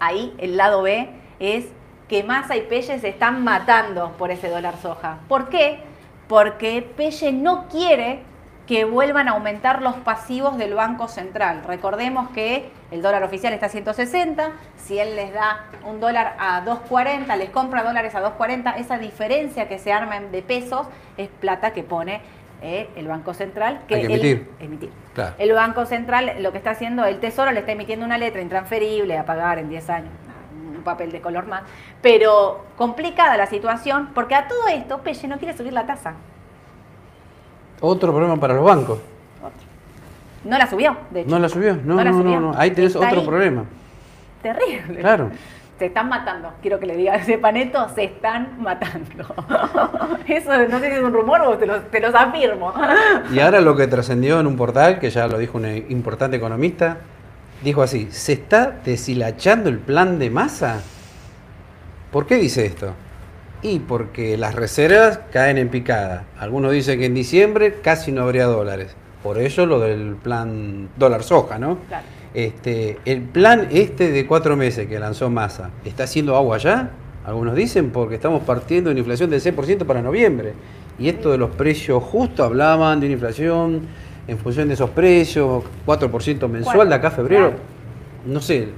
Speaker 1: Ahí el lado B es que Massa y Pelle se están matando por ese dólar soja. ¿Por qué? Porque Pelle no quiere que vuelvan a aumentar los pasivos del Banco Central. Recordemos que el dólar oficial está a 160, si él les da un dólar a 2.40, les compra dólares a 2.40, esa diferencia que se arman de pesos es plata que pone eh, el Banco Central. Que
Speaker 2: Hay que
Speaker 1: él-
Speaker 2: emitir.
Speaker 1: emitir.
Speaker 2: Claro.
Speaker 1: El Banco Central lo que está haciendo, el Tesoro le está emitiendo una letra intransferible a pagar en 10 años, papel de color más, pero complicada la situación porque a todo esto Pelle no quiere subir la tasa.
Speaker 2: Otro problema para los bancos.
Speaker 1: No la subió, de hecho.
Speaker 2: ¿No la subió? No,
Speaker 1: No la
Speaker 2: no,
Speaker 1: subió.
Speaker 2: no, no. Ahí tenés
Speaker 1: Está
Speaker 2: otro
Speaker 1: ahí.
Speaker 2: problema.
Speaker 1: Terrible.
Speaker 2: Claro.
Speaker 1: Se están matando, quiero que le diga ese paneto, se están matando. Eso no sé si es un rumor o te los, te los afirmo.
Speaker 2: Y ahora lo que trascendió en un portal, que ya lo dijo un importante economista, dijo así, ¿se está deshilachando el plan de masa? ¿Por qué dice esto? Y porque las reservas caen en picada. Algunos dicen que en diciembre casi no habría dólares. Por eso lo del plan dólar soja, ¿no?
Speaker 1: Claro.
Speaker 2: Este, el plan este de cuatro meses que lanzó Massa, ¿está haciendo agua ya? Algunos dicen porque estamos partiendo de una inflación del 6% para noviembre. Y esto de los precios justos, hablaban de una inflación en función de esos precios, 4% mensual de acá a febrero.
Speaker 1: Claro.
Speaker 2: No sé,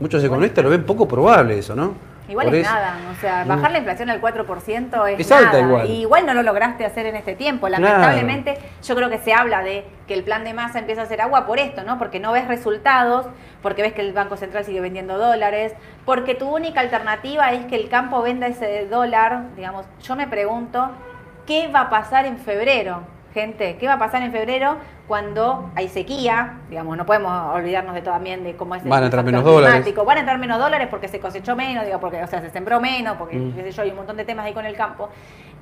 Speaker 2: muchos economistas lo ven poco probable eso, ¿no?
Speaker 1: Igual
Speaker 2: Por
Speaker 1: es
Speaker 2: eso-
Speaker 1: nada, o sea, bajar la inflación al 4% es,
Speaker 2: Es alta
Speaker 1: nada.
Speaker 2: igual.
Speaker 1: Y igual no lo lograste hacer en este tiempo.
Speaker 2: Claro.
Speaker 1: Lamentablemente, yo creo que se habla de que el plan de masa empieza a hacer agua por esto, ¿no? Porque no ves resultados, porque ves que el Banco Central sigue vendiendo dólares, porque tu única alternativa es que el campo venda ese dólar, digamos, yo me pregunto, ¿qué va a pasar en febrero? Gente, ¿qué va a pasar en febrero cuando hay sequía? Digamos, no podemos olvidarnos de todo también de cómo es el
Speaker 2: Van a entrar menos dólares.
Speaker 1: climático. Van a entrar menos dólares porque se cosechó menos, digo, porque, o sea, se sembró menos, porque,
Speaker 2: Mm.
Speaker 1: qué sé yo, hay un montón de temas ahí con el campo.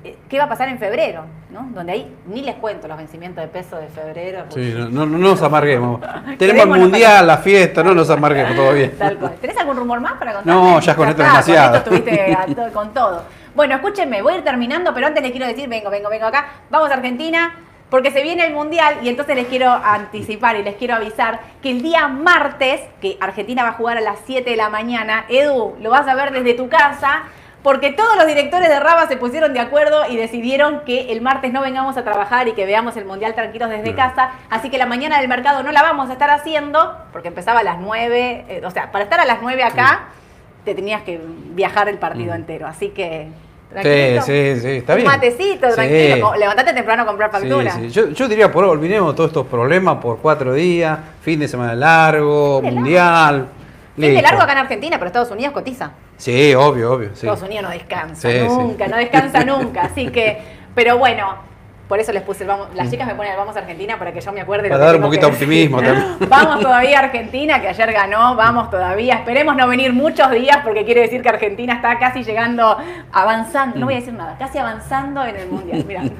Speaker 1: Eh, ¿Qué va a pasar en febrero? ¿no? Donde ahí ni les cuento los vencimientos de peso de febrero. porque-
Speaker 2: Sí, no, no, no nos amarguemos. Tenemos el mundial, la fiesta, no nos amarguemos, todo bien.
Speaker 1: Tal cual. ¿Tenés algún rumor más para contar?
Speaker 2: No, ya con esto
Speaker 1: está,
Speaker 2: demasiado.
Speaker 1: Con esto estuviste a con todo. Bueno, escúchenme, voy a ir terminando, pero antes les quiero decir, vengo, vengo, vengo acá. Vamos a Argentina, porque se viene el Mundial y entonces les quiero anticipar y les quiero avisar que el día martes, que Argentina va a jugar a las 7 de la mañana, Edu, lo vas a ver desde tu casa. Porque todos los directores de Raba se pusieron de acuerdo y decidieron que el martes no vengamos a trabajar y que veamos el Mundial tranquilos desde casa. Así que la mañana del mercado no la vamos a estar haciendo, porque empezaba a las 9. eh, o sea, para estar a las 9 acá, te tenías que viajar el partido entero. Así que.
Speaker 2: Sí,
Speaker 1: tranquilito.
Speaker 2: sí, sí, está
Speaker 1: Un
Speaker 2: bien.
Speaker 1: matecito,
Speaker 2: Sí.
Speaker 1: tranquilo. Levantate temprano a comprar
Speaker 2: Sí,
Speaker 1: factura.
Speaker 2: sí. Yo, yo diría, por olvidemos todos estos problemas por cuatro días, fin de semana largo,
Speaker 1: de
Speaker 2: mundial.
Speaker 1: Fin de largo acá en Argentina, pero Estados Unidos cotiza.
Speaker 2: Sí, obvio, obvio. Sí.
Speaker 1: Estados Unidos no descansa
Speaker 2: Sí, sí.
Speaker 1: nunca, no descansa nunca. Así que, pero bueno, por eso les puse el vamos. Las chicas me ponen el vamos a Argentina para que yo me acuerde. lo
Speaker 2: Para
Speaker 1: que
Speaker 2: dar un poquito de optimismo también.
Speaker 1: Vamos todavía a Argentina, que ayer ganó, vamos todavía. Esperemos no venir muchos días porque quiere decir que Argentina está casi llegando, avanzando, no voy a decir nada, casi avanzando en el mundial. Mirá.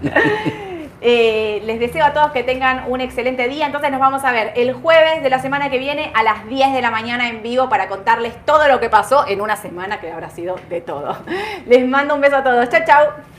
Speaker 1: Eh, les deseo a todos que tengan un excelente día. Entonces nos vamos a ver el jueves de la semana que viene a las 10 de la mañana en vivo para contarles todo lo que pasó en una semana que habrá sido de todo. Les mando un beso a todos. Chao, chao.